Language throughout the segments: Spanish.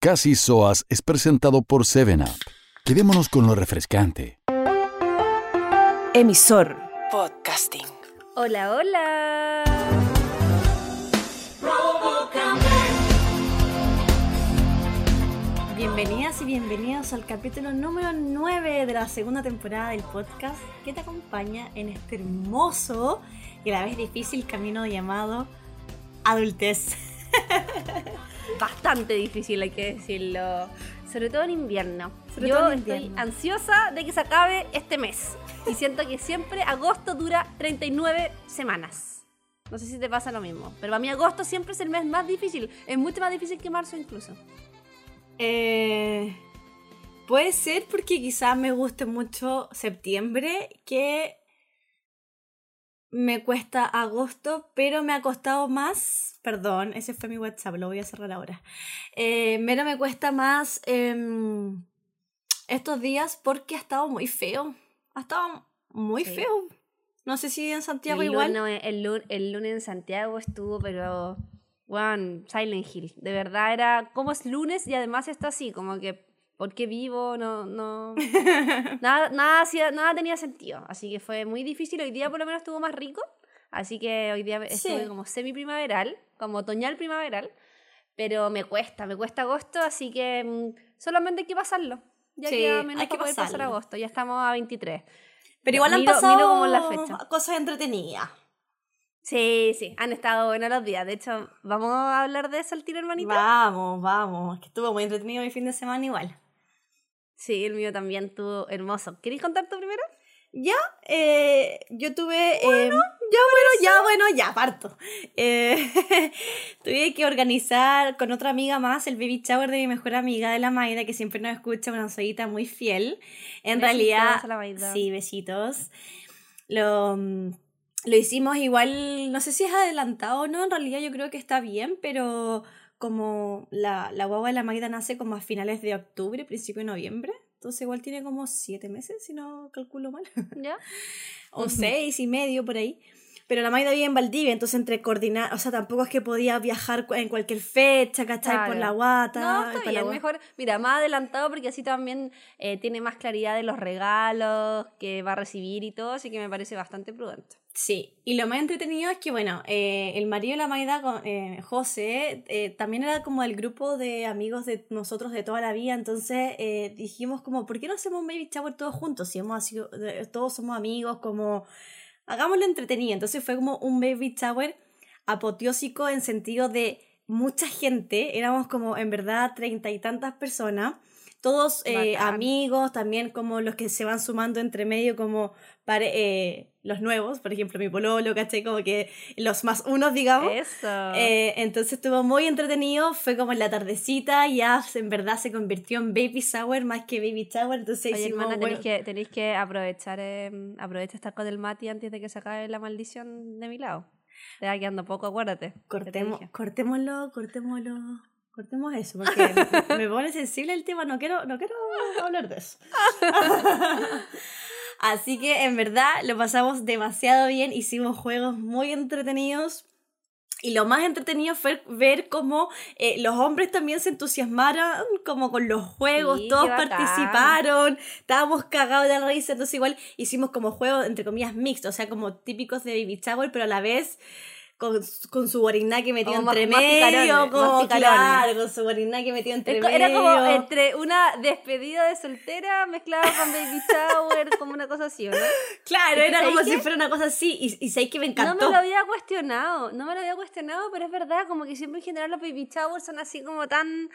Casi Soas es presentado por 7up. Quedémonos con lo refrescante. Emisor Podcasting. Hola, hola. Bienvenidas y bienvenidos al capítulo número 9 de la segunda temporada del podcast que te acompaña en este hermoso y a la vez difícil camino llamado adultez. Bastante difícil, hay que decirlo. Sobre todo en invierno. Sobre Yo en estoy ansiosa de que se acabe este mes. Y siento que siempre agosto dura 39 semanas. No sé si te pasa lo mismo. Pero para mí agosto siempre es el mes más difícil. Es mucho más difícil que marzo incluso. Eh, puede ser porque quizás me guste mucho septiembre, que me cuesta agosto, pero me ha costado más. Perdón, ese fue mi WhatsApp, lo voy a cerrar ahora. Eh, pero me cuesta más em, estos días porque ha estado muy feo. Ha estado muy Sí. feo. No sé si en Santiago el, igual. Lunes, el, lu- el lunes en Santiago estuvo, pero. One, Silent Hill. De verdad era. como es lunes y además está así? Como que. ¿Por qué vivo? No. no nada, nada, hacía- nada tenía sentido. Así que fue muy difícil. Hoy día por lo menos estuvo más rico. Así que hoy día estuve Sí. como semi-primaveral, como otoñal primaveral. Pero me cuesta, me cuesta agosto, así que mm, solamente hay que pasarlo. Ya Sí, queda menos hay que poder pasar agosto. Ya estamos a 23. Pero igual han pasado miro como la fecha. cosas entretenidas. Sí, sí, han estado buenos los días. De hecho, vamos a hablar de eso al tiro, hermanita. Vamos, vamos. Que estuvo muy entretenido mi fin de semana igual. Sí, el mío también estuvo hermoso. ¿Queréis contar tú primero? Ya, eh, yo tuve... eh, ya, bueno, ya, bueno, ya, parto. Eh, tuve que organizar con otra amiga más el baby shower de mi mejor amiga de la Maida, que siempre nos escucha, una soyita muy fiel. En Besitos realidad, a la Maida. sí, besitos. Lo, mm, lo hicimos igual, no sé si es adelantado o no, en realidad yo creo que está bien, pero como la, la guagua de la Maida nace como a finales de octubre, principio de noviembre, entonces igual tiene como siete meses, si no calculo mal ¿Ya? o seis y medio por ahí. Pero la Maida vive en Valdivia, entonces entre coordinar, o sea, tampoco es que podía viajar en cualquier fecha, ¿cachai? Por Claro. la guata. No, está bien, mejor, mira, más adelantado porque así también eh, tiene más claridad de los regalos que va a recibir y todo, así que me parece bastante prudente. Sí, y lo más entretenido es que, bueno, eh, el marido de la Maida, con- eh, José, eh, también era como el grupo de amigos de nosotros de toda la vida, entonces eh, dijimos como, ¿por qué no hacemos un baby shower todos juntos? Si hemos sido, todos somos amigos, como, hagámoslo entretenido. Entonces fue como un baby shower apoteósico en sentido de mucha gente, éramos como en verdad treinta y tantas personas, todos eh, amigos, también como los que se van sumando entre medio como pare- eh, los nuevos, por ejemplo mi pololo, ¿cachai? Como que los más unos, digamos. Eso. Eh, entonces estuvo muy entretenido, fue como en la tardecita, ya en verdad se convirtió en baby shower más que baby shower, entonces Oye, hicimos, hermana, tenéis bueno, que, tenéis que aprovechar, eh, aprovecha estar con el Mati antes de que se acabe la maldición de mi lado. Te va quedando poco, acuérdate. cortemos, cortémoslo, cortémoslo, cortemos eso, porque me pone sensible el tema, no quiero, no quiero hablar de eso. Así que en verdad lo pasamos demasiado bien, hicimos juegos muy entretenidos. Y lo más entretenido fue ver cómo eh, los hombres también se entusiasmaron como con los juegos, Sí, todos participaron, estábamos cagados de la risa, entonces igual hicimos como juegos entre comillas mixtos, o sea, como típicos de Baby Shower, pero a la vez con, con su guarinaque metido Como más- entre más medio, picarones. claro, con su guarinaque metido entre Es co- medio. Era como entre una despedida de soltera mezclada con baby shower, como una cosa así, ¿o ¿no? Claro, que era como ¿sabes si fuera una cosa así, y, y que me No encantó. me lo había cuestionado, no me lo había cuestionado, pero es verdad, como que siempre en general los baby showers son así como tan...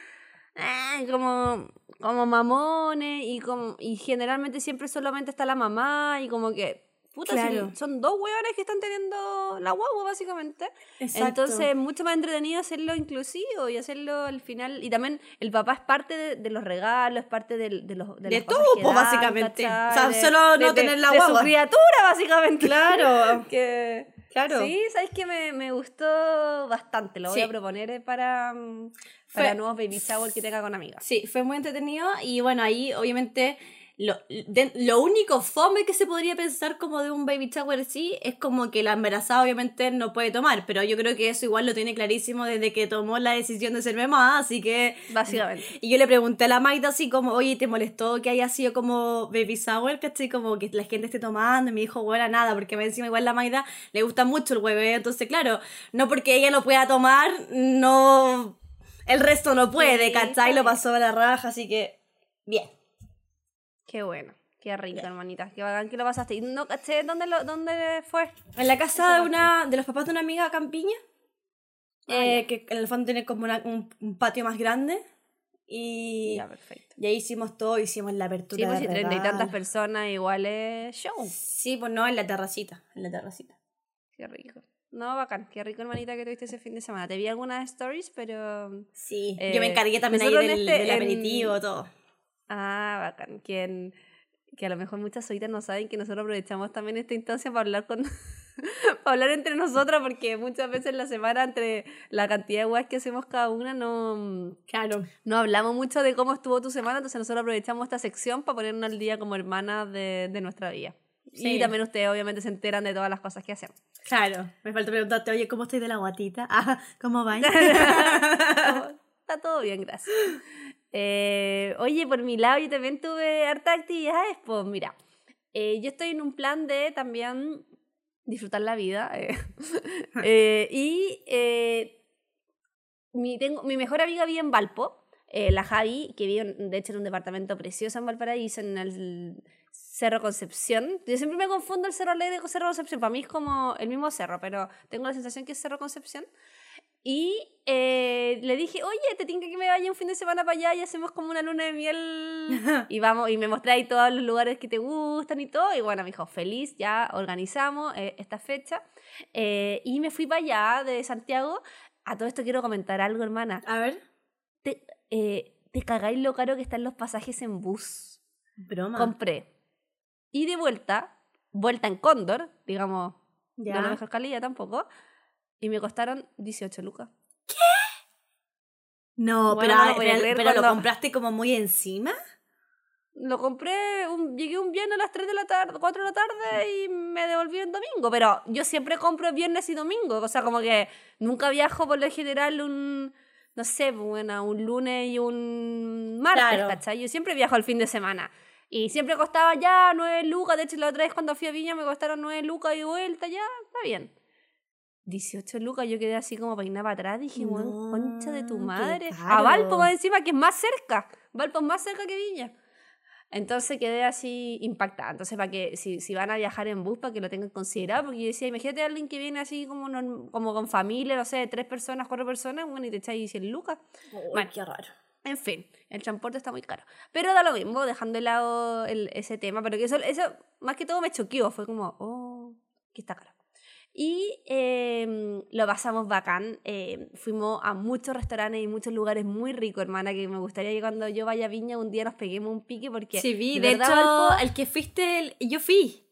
eh, como, como mamones y como y generalmente siempre solamente está la mamá y como que puta, si Claro. son dos hueones que están teniendo la guagua básicamente Exacto. entonces es mucho más entretenido hacerlo inclusivo y hacerlo al final y también el papá es parte de, de los regalos es parte del- de, los de, De las cosas todo, que pues, dan, básicamente. ¿cachai? O sea, De- solo de- no de- tener la de su guagua. criatura básicamente Claro. que Claro. Sí, sabes que me, me gustó bastante. Lo voy Sí. a proponer eh, para, mm, Fue- para nuevos baby shower que tenga con amigas. Sí, fue muy entretenido y bueno, ahí obviamente lo, de- lo único fome que se podría pensar como de un baby shower sí es como que la embarazada obviamente no puede tomar, pero yo creo que eso igual lo tiene clarísimo desde que tomó la decisión de ser mamá, así que... Básicamente. Y yo le pregunté a la Maida así como, oye, ¿te molestó que haya sido como baby shower, cachai? Como que la gente esté tomando, y me dijo, bueno, nada, porque me encima igual la Maida le gusta mucho el hueve, entonces claro, no porque ella lo pueda tomar, no... El resto no puede, ¿cachai? Lo pasó a la raja, así que... Bien. Qué bueno. Qué rico, hermanita. Qué bacán que lo pasaste. ¿Y no caché dónde, lo, dónde fue? En la casa de una de los papás de una amiga Campiña, Ah, eh, que en el fondo tiene como una- un, un patio más grande. Y, Ya, perfecto. y ahí hicimos todo, hicimos la apertura. Sí, pues de si treinta y tantas personas igual es show. Sí, pues no, en la terracita. En la terracita. Qué rico. No, bacán. Qué rico, hermanita, que tuviste ese fin de semana. Te vi algunas stories, pero... Sí, Eh, yo me encargué también ahí nosotros del, este- del en- aperitivo, todo. Ah, bacán. Quien, que a lo mejor muchas solitas no saben que nosotros aprovechamos también esta instancia para hablar con para hablar entre nosotras porque muchas veces en la semana entre la cantidad de weas que hacemos cada una no, Claro. no hablamos mucho de cómo estuvo tu semana, entonces nosotros aprovechamos esta sección para ponernos al día como hermanas de, de nuestra vida. Sí. Y también ustedes obviamente se enteran de todas las cosas que hacemos. Claro. Me falta preguntarte, oye, ¿cómo estoy de la guatita? Ah, ¿cómo va? Está todo bien, gracias. Eh, oye, por mi lado yo también tuve hartas actividades, pues mira, eh, yo estoy en un plan de también disfrutar la vida eh, eh, y eh, mi, tengo, mi mejor amiga vive en Valpo, eh, la Javi, que vive de hecho en un departamento precioso en Valparaíso, en el Cerro Concepción. Yo siempre me confundo el Cerro Alegre con Cerro Concepción, para mí es como el mismo cerro, pero tengo la sensación que es Cerro Concepción. Y eh, le dije, oye, te tinca que me vaya un fin de semana para allá y hacemos como una luna de miel. y vamos, y me mostré ahí todos los lugares que te gustan y todo. Y bueno, me dijo, feliz, ya organizamos eh, esta fecha. Eh, y me fui para allá de Santiago. A todo esto quiero comentar algo, hermana. A ver. Te, eh, te cagáis lo caro que están los pasajes en bus. Broma. Compré. Y de vuelta, vuelta en Cóndor, digamos, ya. no la mejor calidad tampoco. Y me costaron 18 lucas. No, Bueno, pero, no ah, lo pero- pero lo compraste como muy encima. Lo compré, un- llegué un viernes a las 3 de la tarde, 4 de la tarde y me devolví el domingo. Pero yo siempre compro viernes y domingo. O sea, como que nunca viajo por lo general un, no sé, bueno, un lunes y un martes, Claro. ¿cachai? Yo siempre viajo el fin de semana. Y siempre costaba ya 9 lucas. De hecho, la otra vez cuando fui a Viña me costaron 9 lucas y vuelta, ya, está bien. 18 lucas, yo quedé así como peinada para atrás. Dije, weón, No, concha de tu madre. A. Valpo más encima, que es más cerca. Valpo es más cerca que Viña. Entonces quedé así impactada. Entonces, para que si, si van a viajar en bus, para que lo tengan considerado, porque yo decía, imagínate a alguien que viene así como, norm- como con familia, no sé, tres personas, cuatro personas, bueno, y te echáis 100 lucas. Bueno, qué raro. En fin, el transporte está muy caro. Pero da lo mismo, dejando de lado el- ese tema, pero que eso, eso más que todo me choqueó, fue como, oh, que está caro. Y eh, lo pasamos bacán, eh, fuimos a muchos restaurantes y muchos lugares muy ricos, hermana, que me gustaría que cuando yo vaya a Viña un día nos peguemos un pique, porque Sí, vi. de hecho, Valpo- el que fuiste, el- yo fui.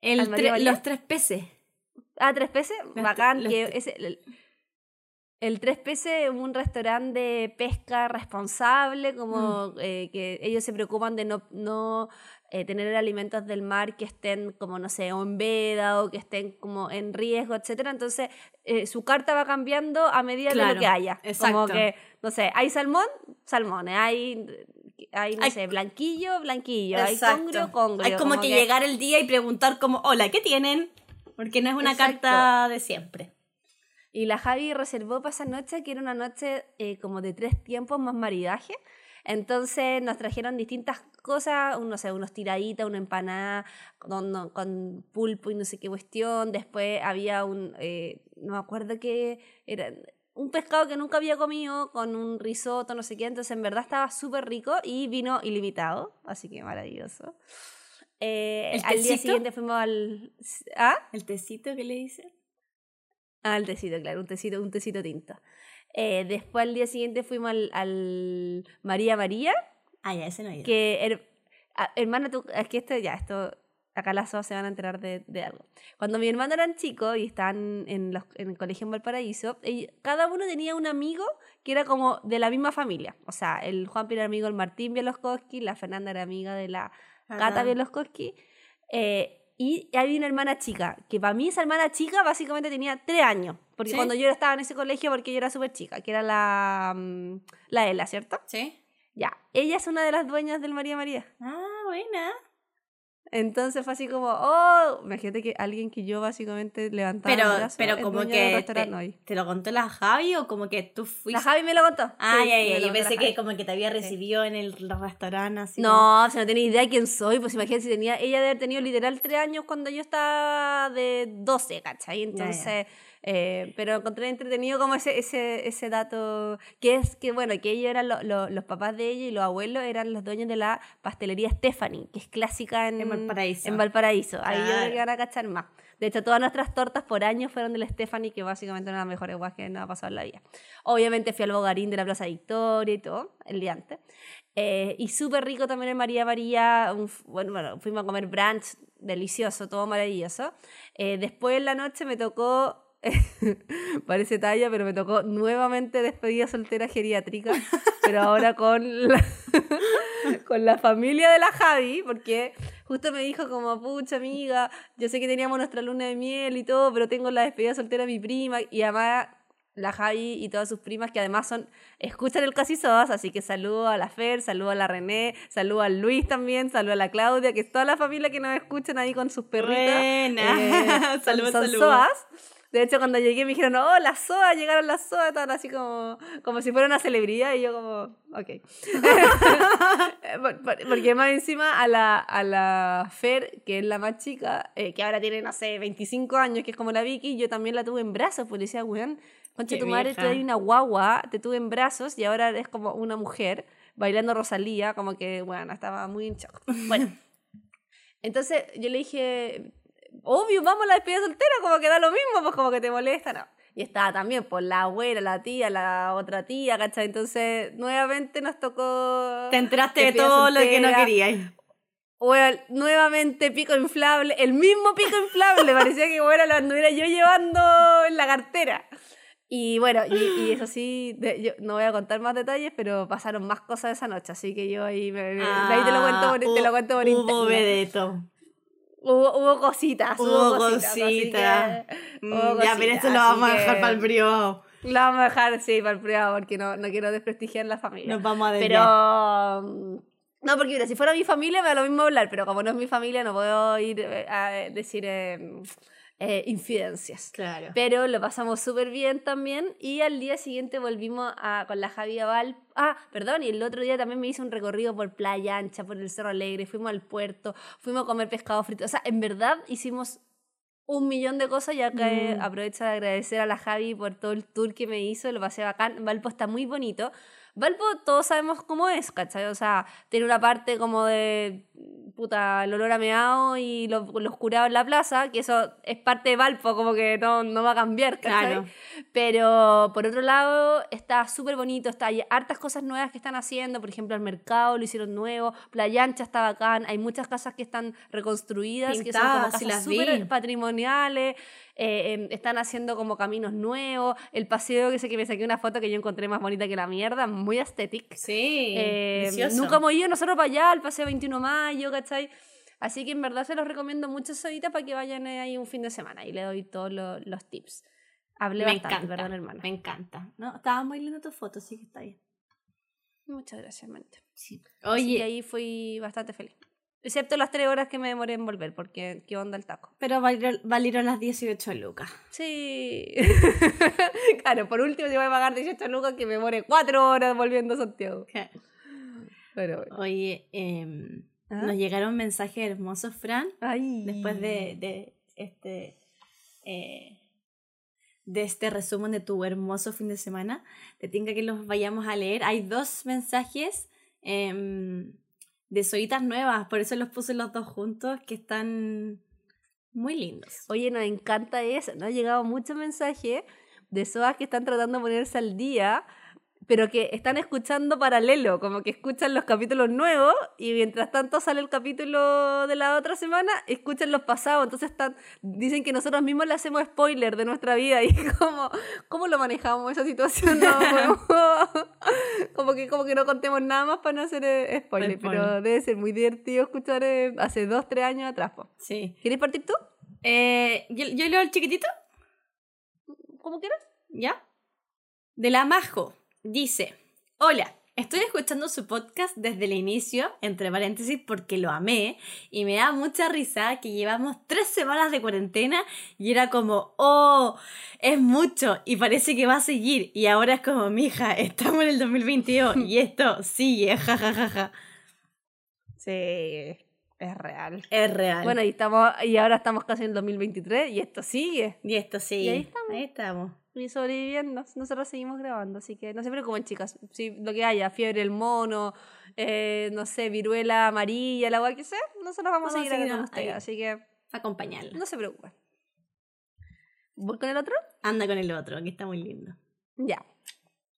El ¿Al María tre- los tres peces. Ah, tres peces, Los bacán, los que tre- es el, el Tres Peces es un restaurante de pesca responsable, como Mm. eh, que ellos se preocupan de no, no eh, tener alimentos del mar que estén como, no sé, en veda o que estén como en riesgo, etcétera. Entonces, eh, su carta va cambiando a medida de Claro, lo que haya. Como exacto. que, no sé, hay salmón, salmones, hay, hay no Hay- sé, blanquillo, blanquillo, hay Exacto. congrio, congrio. Hay como, que, llegar el día y preguntar como, hola, ¿qué tienen? Porque no es una Exacto. carta de siempre. Y la Javi reservó para esa noche, que era una noche eh, como de tres tiempos más maridaje. Entonces nos trajeron distintas cosas, no sé, unos tiraditas, una empanada con, con pulpo y no sé qué cuestión. Después había un, eh, no me acuerdo qué, era un pescado que nunca había comido con un risotto, no sé qué. Entonces en verdad estaba súper rico y vino ilimitado, así que maravilloso. Eh, ¿El al día siguiente fuimos al... ¿Ah? ¿El tecito que le dicen? Ah, el tecito, claro, un tecito, un tecito tinto. Eh, después al día siguiente fuimos al, al María María, Ah, ya, ese no ha ido. que her- ah, hermana, tú, es que esto ya, esto acá las dos se van a enterar de, de algo. Cuando mi hermano eran chicos y estaban en, los- en el colegio en Valparaíso, ell- cada uno tenía un amigo que era como de la misma familia. O sea, el Juan era amigo del Martín Bielowski, la Fernanda era amiga de la Cata Ajá. Bielowski. eh, y había una hermana chica, que para mí esa hermana chica básicamente tenía tres años. Porque ¿Sí? cuando yo estaba en ese colegio, porque yo era súper chica, que era la, mm, la Ela, ¿cierto? ¿Sí? Ya, ella es una de las dueñas del María María. Ah, buena. Entonces fue así como, oh, imagínate que alguien que yo básicamente levantaba Pero, brazo, pero como que te, lo contó la Javi o como que tú La fuiste. Javi me lo contó. Ah, Sí, ya. lo Yo pensé la que como que te había Sí. recibido en el restaurante así. No, si no tenía idea de quién soy, pues imagínate si tenía, ella debe haber tenido literal tres años cuando yo estaba de 12, ¿cachai? Entonces, eh, pero encontré entretenido como ese, ese, ese dato, que es que bueno, que ellos eran lo- lo- los papás de ella y los abuelos eran los dueños de la pastelería Stephanie, que es clásica en, En Valparaíso. En Valparaíso, ahí yo creo que van a cachar más. De hecho, todas nuestras tortas por año fueron de la Stephanie, que básicamente una de las mejores guas que nos ha pasado en la vida. Obviamente fui al Bogarín de la Plaza Victoria y todo, el día antes. Eh, y súper rico también en María María. un bueno, bueno, fuimos a comer brunch, delicioso, todo maravilloso. Eh, después en la noche me tocó, parece talla, pero me tocó nuevamente despedida soltera geriátrica, pero ahora con la, con la familia de la Javi, porque justo me dijo como, pucha amiga, yo sé que teníamos nuestra luna de miel y todo, pero tengo la despedida soltera de mi prima y además la Javi y todas sus primas que además son escuchan el casi sodas, así que saludo a la Fer, saludo a la René, saludo al Luis también, saludo a la Claudia, que es toda la familia que nos escuchan ahí con sus perritas. Buena. son- Saludos, saludos. De hecho, cuando llegué me dijeron, oh, las soas, llegaron las soas, estaban así como, como si fuera una celebridad y yo como, ok. Por- por- Porque más encima a la, a la Fer, que es la más chica, eh, que ahora tiene, no sé, 25 años, que es como la Vicky, yo también la tuve en brazos, pues le decía, weón, concha tu madre, tú eres una guagua, te tuve en brazos y ahora eres como una mujer bailando Rosalía, como que, bueno, estaba muy en shock. Bueno, entonces yo le dije, obvio, vamos a la despedida soltera, como que da lo mismo, pues como que te molesta, no. Y estaba también por la abuela, la tía, la otra tía, ¿cachai? Entonces, nuevamente nos tocó... Te enteraste de todo lo que no querías. Bueno, nuevamente pico inflable, el mismo pico inflable, parecía que bueno, lo anduviera yo llevando en la cartera. Y bueno, y, y eso sí, de- yo no voy a contar más detalles, pero pasaron más cosas esa noche, así que yo ahí, me- ahí te lo cuento por, te lo cuento por Ah, Hubo interno. Hubo, hubo cositas, hubo, cositas. Mm, ya, pero eso lo vamos a dejar que para el privado. Lo vamos a dejar, sí, para el privado, porque no, no quiero desprestigiar la familia. Nos vamos a desviar. Pero. mm, No, porque mira, si fuera mi familia me da lo mismo hablar, pero como no es mi familia, no puedo ir eh, a decir eh, eh, infidencias. Claro. Pero lo pasamos súper bien también y al día siguiente volvimos a, con la Javi a Val. Ah, perdón, y el otro día también me hice un recorrido por Playa Ancha, por el Cerro Alegre, fuimos al puerto, fuimos a comer pescado frito. O sea, en verdad hicimos un millón de cosas y acá eh, Mm. aprovecho de agradecer a la Javi por todo el tour que me hizo, lo pasé bacán. Valpo está muy bonito. Valpo todos sabemos cómo es, ¿cachai? O sea, tiene una parte como de puta, el olor a meado y lo, los curados en la plaza, que eso es parte de Valpo, como que no, no va a cambiar, ¿cachai? Claro. Pero por otro lado, está súper bonito, está, hay hartas cosas nuevas que están haciendo, por ejemplo, el mercado lo hicieron nuevo, Playa Ancha está bacán, hay muchas casas que están reconstruidas, que son como Pintadas, casas súper patrimoniales, eh, em, están haciendo como caminos nuevos, el paseo que sé que me saqué una foto que yo encontré más bonita que la mierda, muy aesthetic. Sí. Eh, nunca hemos ido nosotros para allá, al paseo 21 de mayo, ¿cachai? Así que en verdad se los recomiendo mucho ahorita para que vayan ahí un fin de semana y le doy todos lo- los tips. Hablé Me bastante, encanta. perdón, hermana. Me encanta. No, estaba muy linda tu foto, sí que está bien. Muchas gracias, manita. Sí. Oye, ahí fui bastante feliz. Excepto las tres horas que me demoré en volver, porque qué onda el taco. pero valieron, valieron las 18 lucas. Sí. claro, por último yo voy a pagar 18 lucas que me demore cuatro horas volviendo a Santiago. Pero bueno. Oye, em, ¿Ah? nos llegaron mensajes hermosos, Fran, Ay. después de, de este eh, de este resumen de tu hermoso fin de semana. Te tenga que los vayamos a leer. Hay dos mensajes em, de solitas nuevas, por eso los puse los dos juntos, que están muy lindos. Oye, nos encanta eso. Nos ha llegado muchos mensajes de SOAS que están tratando de ponerse al día pero que están escuchando paralelo, como que escuchan los capítulos nuevos y mientras tanto sale el capítulo de la otra semana, escuchan los pasados, entonces están, dicen que nosotros mismos le hacemos spoiler de nuestra vida y como, ¿cómo lo manejamos esa situación? No, como, que, como que no contemos nada más para no hacer eh, spoiler, Spoiler. pero debe ser muy divertido escuchar eh, hace dos, tres años atrás. po. Sí. ¿Quieres partir tú? Eh, ¿yo, yo leo el chiquitito? Como quieras. ¿Ya? De la Majo. Dice, hola, estoy escuchando su podcast desde el inicio, entre paréntesis, porque lo amé, y me da mucha risa que llevamos tres semanas de cuarentena y era como, oh, es mucho, y parece que va a seguir, y ahora es como, mija, estamos en el 2022 y esto sigue, jajajaja. Sí, es real. Es real. Bueno, y, estamos, y ahora estamos casi en el 2023 y esto sigue. y esto sigue. y ahí estamos. Ahí estamos. Y sobreviviendo. Nosotros seguimos grabando, así que no se preocupen, chicas. Si lo que haya, fiebre el mono, eh, no sé, viruela amarilla, el agua que sea, nosotros vamos, Vamos a seguir acá con ustedes. Así que Acompañarla. no se preocupen. ¿Voy con el otro? Anda con el otro, que está muy lindo. Ya.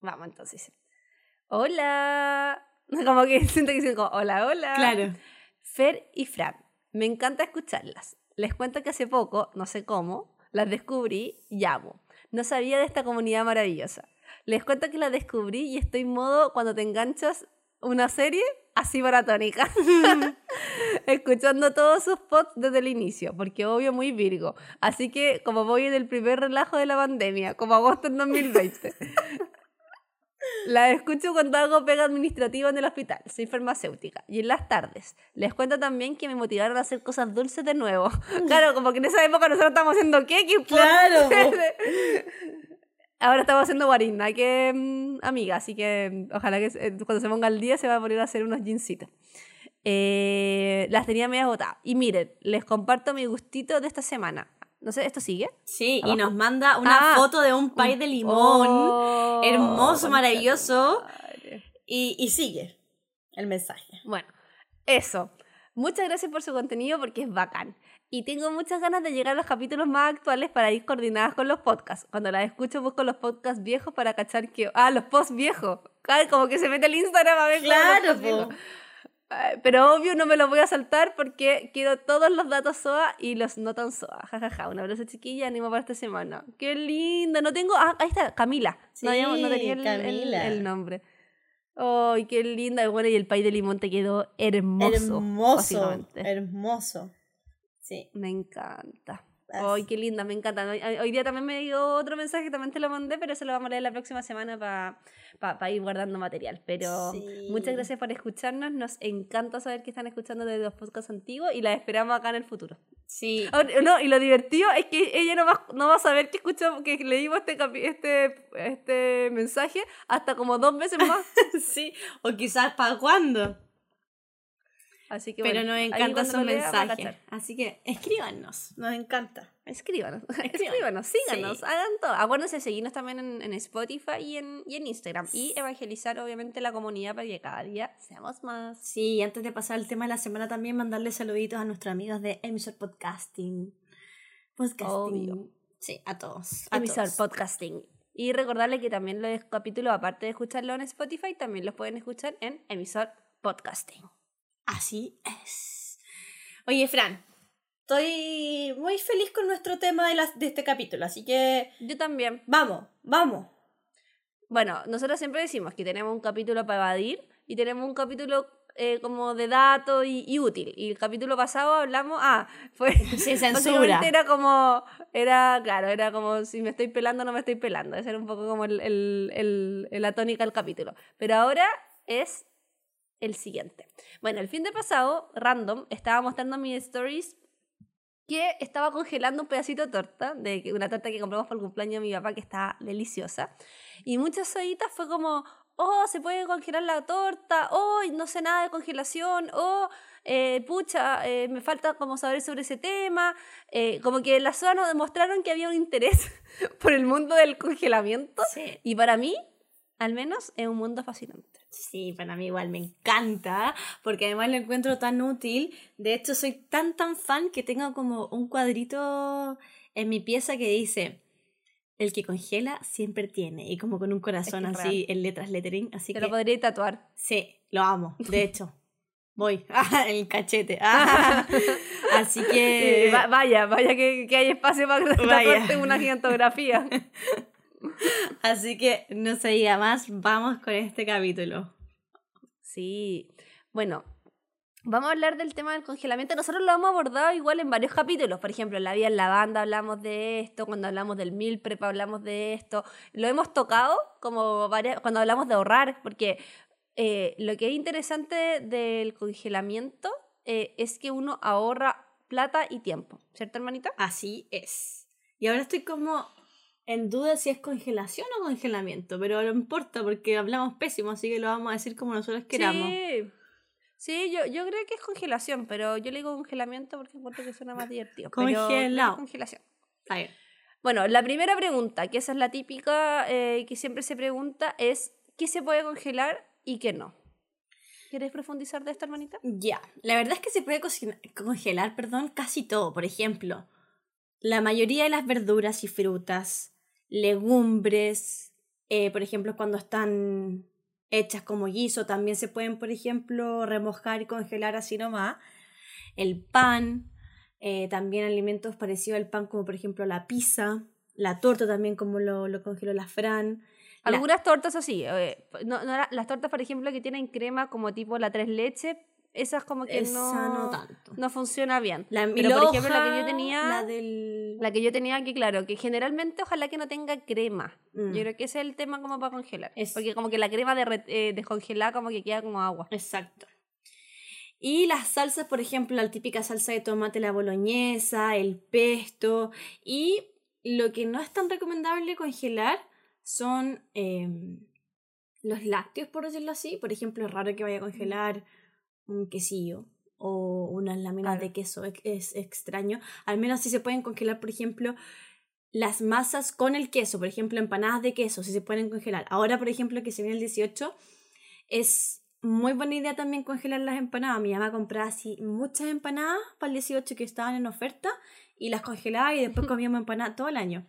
Vamos entonces. Hola. Como que siento que dicen como, hola, hola. Claro. Fer y Fran, me encanta escucharlas. Les cuento que hace poco, no sé cómo, las descubrí y amo. No sabía de esta comunidad maravillosa. Les cuento que la descubrí y estoy en modo cuando te enganchas una serie así maratónica. Escuchando todos sus pods desde el inicio, porque obvio muy Virgo. Así que como voy en el primer relajo de la pandemia, como agosto en 2020. La escucho cuando hago pega administrativa en el hospital. Soy farmacéutica. Y en las tardes. Les cuento también que me motivaron a hacer cosas dulces de nuevo. Claro, como que en esa época nosotros estábamos haciendo queques. Claro. Ahora estamos haciendo guarina, que mm, amiga. Así que mm, ojalá que eh, cuando se ponga el día se va a poner a hacer unos jeansitos. Eh, las tenía medio agotadas. Y miren, les comparto mi gustito de esta semana. No sé, ¿esto sigue? Sí, y Abajo. nos manda una Ah, foto de un pay de limón. Oh, hermoso, maravilloso. Y, y sigue el mensaje. Bueno, eso. Muchas gracias por su contenido porque es bacán. Y tengo muchas ganas de llegar a los capítulos más actuales para ir coordinadas con los podcasts. Cuando las escucho busco los podcasts viejos para cachar que... Ah, los posts viejos. Claro, Como que se mete el Instagram a ver Claro, po. Pero obvio no me los voy a saltar porque quiero todos los datos SOA y los no tan SOA. Jajaja, un abrazo chiquilla, ánimo para esta semana. Qué lindo, no tengo... Ah, ahí está, Camila. no, Sí, habíamos- no tenía el, el- Camila. el nombre. Ay, qué linda. Y Bueno, y el pay de limón te quedó hermoso. hermoso. Hermoso. Sí. Me encanta. Ay, qué linda, me encanta. Hoy, hoy día también me dio otro mensaje que también te lo mandé, pero eso lo vamos a leer la próxima semana para ir guardando material. Pero Sí. muchas gracias por escucharnos. Nos encanta saber que están escuchando desde los podcasts antiguos y las esperamos acá en el futuro. Sí. Ahora, no, y lo divertido es que ella no va, no va a saber que escuchamos, que leímos este, este, este mensaje hasta como dos veces más. sí. O quizás para cuándo. Así que Pero bueno, nos encanta su lea mensaje. Así que escríbanos. Nos encanta. Escríbanos, Escríbanos. síganos, Sí. hagan todo. Acuérdense de seguirnos también en, en Spotify y en, y en Instagram. Y evangelizar, obviamente, la comunidad para que cada día seamos más. Sí, antes de pasar al tema de la semana también mandarle saluditos a nuestros amigos de Emisor Podcasting. Podcasting. Obvio. Sí, a todos. a Emisor todos. Podcasting. Y recordarle que también los capítulos, aparte de escucharlo en Spotify, también los pueden escuchar en Emisor Podcasting. Así es. Oye, Fran, estoy muy feliz con nuestro tema de, las, de este capítulo, así que Yo también. vamos, vamos. Bueno, nosotros siempre decimos que tenemos un capítulo para evadir y tenemos un capítulo eh, como de datos y, y útil. Y el capítulo pasado hablamos, ah, fue... Sin censura. Era como, era, claro, era como si me estoy pelando o no me estoy pelando. Esa era un poco como el, el, el- el- la tónica del capítulo. Pero ahora es el siguiente. Bueno, el fin de pasado, random, estaba mostrando mis stories que estaba congelando un pedacito de torta, de una torta que compramos para el cumpleaños de mi papá, que está deliciosa. Y muchas horitas fue como, oh, se puede congelar la torta, oh, no sé nada de congelación, oh, eh, pucha, eh, me falta como saber sobre ese tema. Eh, como que las zonas nos demostraron que había un interés por el mundo del congelamiento. Sí. Y para mí, al menos, es un mundo fascinante. Sí, para mí igual me encanta, porque además lo encuentro tan útil. De hecho, soy tan, tan fan que tengo como un cuadrito en mi pieza que dice, El que congela siempre tiene. Y como con un corazón que así en letras lettering. Así Te que lo podría tatuar. sí, lo amo. De hecho, voy. Ah, el cachete. Ah, así que. Va- vaya, vaya que, que hay espacio para tatuarte una gigantografía. Así que no se diga más. Vamos con este capítulo. Sí. Bueno, vamos a hablar del tema del congelamiento. Nosotros lo hemos abordado igual en varios capítulos. Por ejemplo, en la vida en la banda hablamos de esto, cuando hablamos del meal prep hablamos de esto. Lo hemos tocado como varias, cuando hablamos de ahorrar, porque eh, lo que es interesante del congelamiento eh, es que uno ahorra plata y tiempo, ¿cierto, hermanita? Así es. Y ahora estoy como en duda si es congelación o congelamiento, pero no importa porque hablamos pésimo, así que lo vamos a decir como nosotros queramos. Sí, sí yo, yo creo que es congelación, pero yo le digo congelamiento porque encuentro que suena más divertido. pero Congelado. congelación. Está bien. Bueno, la primera pregunta, que esa es la típica eh, que siempre se pregunta, es ¿qué se puede congelar y qué no? ¿Quieres profundizar de esta, hermanita? Ya, la verdad es que se puede congelar, perdón, casi todo. Por ejemplo, la mayoría de las verduras y frutas, legumbres, eh, por ejemplo, cuando están hechas como guiso, también se pueden, por ejemplo, remojar y congelar así nomás. El pan, eh, también alimentos parecidos al pan, como por ejemplo la pizza, la torta también, como lo, lo congeló la Fran. Algunas tortas así, eh, no, no las tortas, por ejemplo, que tienen crema como tipo la tres leche, esas como que Esa no, no tanto. no funciona bien. La Pero, por ejemplo, la que yo tenía... La del. La que yo tenía aquí, claro, que generalmente ojalá que no tenga crema. Mm. Yo creo que ese es el tema como para congelar. Es- Porque como que la crema derre- eh, descongelada como que queda como agua. Exacto. Y las salsas, por ejemplo, la típica salsa de tomate, la boloñesa, el pesto. Y lo que no es tan recomendable congelar son em, los lácteos, por decirlo así. Por ejemplo, es raro que vaya a congelar un quesillo o unas láminas Claro. de queso. Es, es extraño. Al menos si se pueden congelar, por ejemplo, las masas con el queso. Por ejemplo, empanadas de queso, si se pueden congelar. Ahora, por ejemplo, que se viene el 18, es muy buena idea también congelar las empanadas. Mi mamá compraba así muchas empanadas para el 18 que estaban en oferta y las congelaba y después comíamos empanadas todo el año.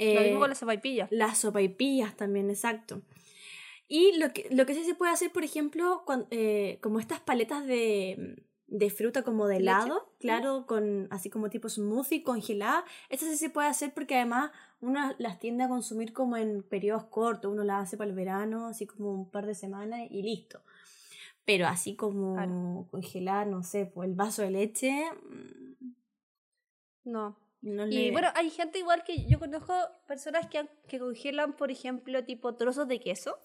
Lo Eh, mismo con la sopaipilla. las sopaipillas también, exacto. Y lo que, lo que sí se puede hacer, por ejemplo, cuan- eh, como estas paletas de, de fruta como de ¿Leche? helado, claro, con así como tipo smoothie congelada, estas sí se puede hacer porque además uno las tiende a consumir como en periodos cortos, uno las hace para el verano, así como un par de semanas y listo. Pero así como Claro. congelar, no sé, pues el vaso de leche, mm, No. no Y le... bueno, hay gente igual que yo conozco personas que, que congelan, por ejemplo, tipo trozos de queso.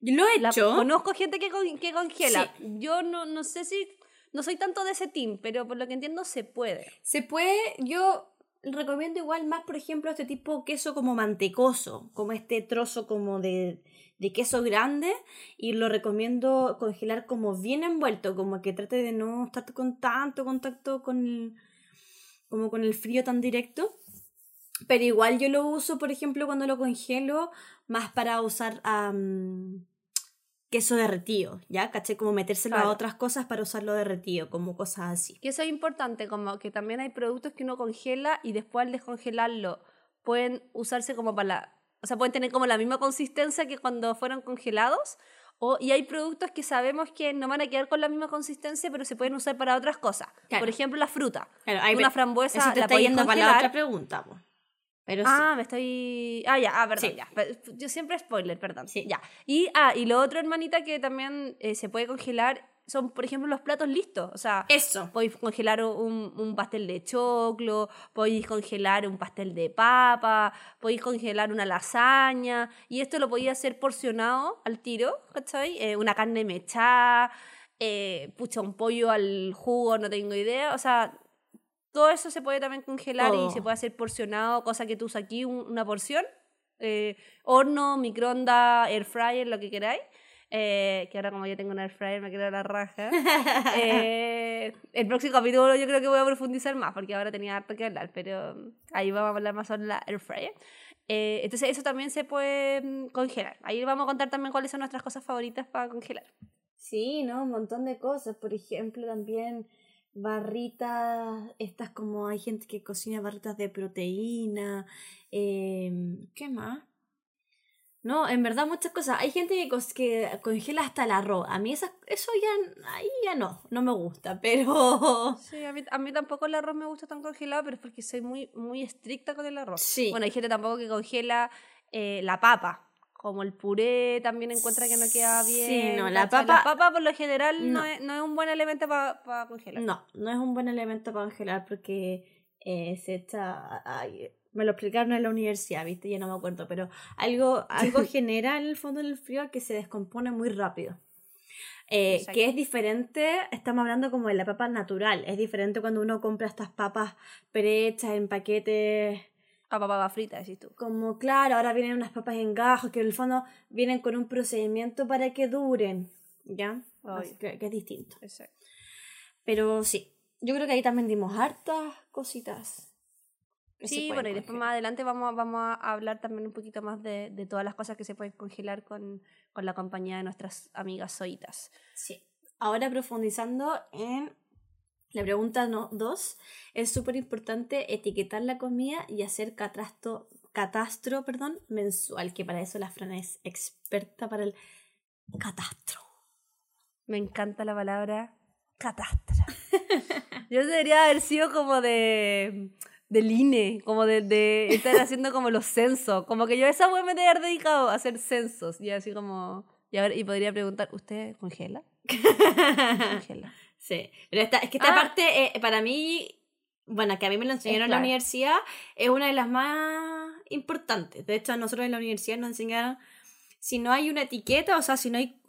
Yo lo he La- hecho. conozco gente que, con- que congela. Yo no, no sé si. No soy tanto de ese team, pero por lo que entiendo se puede. Se puede, yo recomiendo igual más, por ejemplo, este tipo de queso como mantecoso, como este trozo como de, de queso grande, y lo recomiendo congelar como bien envuelto, como que trate de no estar con tanto contacto con el, como con el frío tan directo. Pero igual yo lo uso, por ejemplo, cuando lo congelo, más para usar queso derretido, ¿ya? ¿Caché? Como metérselo Claro. a otras cosas para usarlo derretido, como cosas así. Que eso es importante, como que también hay productos que uno congela y después al descongelarlo pueden usarse como para la... O sea, pueden tener como la misma consistencia que cuando fueron congelados. O, y hay productos que sabemos que no van a quedar con la misma consistencia, pero se pueden usar para otras cosas. Claro. Por ejemplo, la fruta. Claro, ahí Una frambuesa Eso te la está podéis yendo para la otra pregunta, po. Pero Ah, me estoy. Ah, ya, ah, perdón, Sí. ya. Yo siempre spoiler, perdón. Sí. Ya. Y, ah, y lo otro, hermanita, que también eh, se puede congelar son, por ejemplo, los platos listos. O sea, sí. eso. podéis congelar un, un pastel de choclo, podéis congelar un pastel de papa, podéis congelar una lasaña. Y esto lo podéis hacer porcionado al tiro, ¿cachai? Eh, una carne mechada, eh, pucha, un pollo al jugo, no tengo idea. O sea, todo eso se puede también congelar Oh. y se puede hacer porcionado, cosa que tú usas aquí un- una porción. eh, horno, microondas, air fryer, lo que queráis. Eh, que ahora como yo tengo un air fryer me quedo la raja. Eh, el próximo capítulo yo creo que voy a profundizar más porque ahora tenía harto que hablar, pero ahí vamos a hablar más sobre la air fryer. Eh, entonces eso también se puede mm, congelar. Ahí vamos a contar también cuáles son nuestras cosas favoritas para congelar. Sí, ¿no? Un montón de cosas. Por ejemplo, también barritas, estas como hay gente que cocina barritas de proteína, em, ¿qué más? No, en verdad muchas cosas. Hay gente que, que congela hasta el arroz. A mí esa, eso ya, ahí ya no, no me gusta, pero... Sí, a mí, a mí tampoco el arroz me gusta tan congelado, pero es porque soy muy, muy estricta con el arroz. Sí. Bueno, hay gente tampoco que congela eh, la papa. Como el puré también encuentra que no queda bien. Sí, no, la papa- La papa por lo general no, No. es, no es un buen elemento para congelar. No, no es un buen elemento para congelar porque eh, se echa... ay, me lo explicaron en la universidad, ¿viste? Ya no me acuerdo, pero algo, algo genera en el fondo del frío que se descompone muy rápido. Eh, que es diferente, estamos hablando como de la papa natural, es diferente cuando uno compra estas papas prehechas en paquetes A papa frita, decís tú. como claro, ahora vienen unas papas en gajos que en el fondo vienen con un procedimiento para que duren, ¿ya? Que, que es distinto. Exacto. Pero sí, yo creo que ahí también dimos hartas cositas. Sí, bueno, y después más adelante vamos, a- vamos a hablar también un poquito más de, de todas las cosas que se pueden congelar con, con la compañía de nuestras amigas soitas. Sí. Ahora profundizando en la pregunta 2, es súper importante etiquetar la comida y hacer catastro, catastro perdón, mensual, que para eso la Fran es experta para el catastro. Me encanta la palabra catástrofe. Yo debería haber sido como de del INE, como de, de estar haciendo como los censos, como que yo esa web me debería haber dedicado a hacer censos y así como y, a ver, y podría preguntar, ¿usted congela? Congela. Sí, pero esta, es que esta Ah. parte eh, para mí, bueno, que a mí me lo enseñaron en la universidad, es una de las más importantes. De hecho, a nosotros en la universidad nos enseñaron, si no hay una etiqueta, o sea, si no hay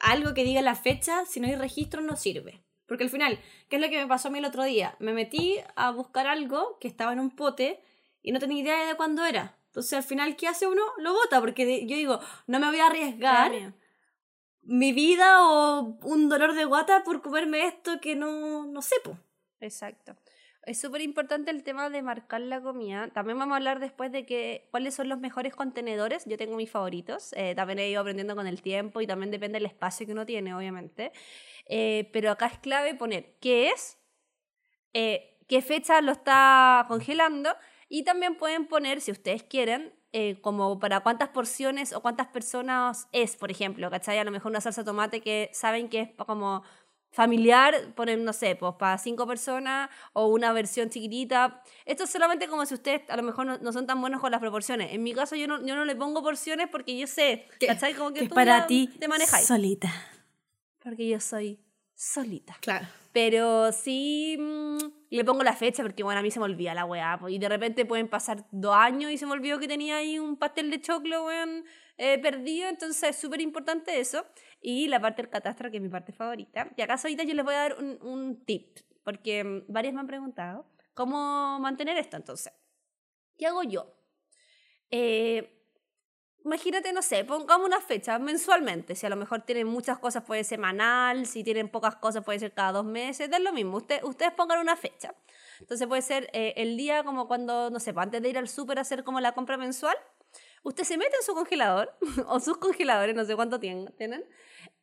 algo que diga la fecha, si no hay registro, no sirve. Porque al final, ¿qué es lo que me pasó a mí el otro día? Me metí a buscar algo que estaba en un pote y no tenía idea de cuándo era. Entonces, al final, ¿qué hace uno? Lo bota, porque yo digo, no me voy a arriesgar Claro. Mi vida o un dolor de guata por comerme esto que no, no sé, po. Exacto. Es súper importante el tema de marcar la comida. También vamos a hablar después de que, cuáles son los mejores contenedores. Yo tengo mis favoritos. Eh, también he ido aprendiendo con el tiempo y también depende del espacio que uno tiene, obviamente. Eh, pero acá es clave poner qué es, eh, qué fecha lo está congelando y también pueden poner, si ustedes quieren, eh, como para cuántas porciones o cuántas personas es, por ejemplo, ¿cachai? A lo mejor una salsa de tomate que saben que es como familiar, ponen, no sé, pues para cinco personas o una versión chiquitita. Esto es solamente como si ustedes a lo mejor no, no son tan buenos con las proporciones. En mi caso yo no, yo no le pongo porciones porque yo sé, ¿cachai? Como que, que tú para ti te manejáis. solita. Porque yo soy solita. Claro. Pero sí mm, le pongo la fecha porque, bueno, a mí se me olvida la weá. Y de repente pueden pasar dos años y se me olvidó que tenía ahí un pastel de choclo, weón, eh, perdido. Entonces es súper importante eso. Y la parte del catastro, que es mi parte favorita. Y acá ahorita yo les voy a dar un, un tip. Porque mm, varias me han preguntado cómo mantener esto. Entonces, ¿qué hago yo? Eh, Imagínate, no sé, pongamos una fecha mensualmente. Si a lo mejor tienen muchas cosas, puede ser semanal. Si tienen pocas cosas, puede ser cada dos meses. Es lo mismo. Usted, ustedes pongan una fecha. Entonces puede ser eh, el día como cuando, no sé, pues, antes de ir al súper a hacer como la compra mensual. Usted se mete en su congelador o sus congeladores, no sé cuánto tien- tienen.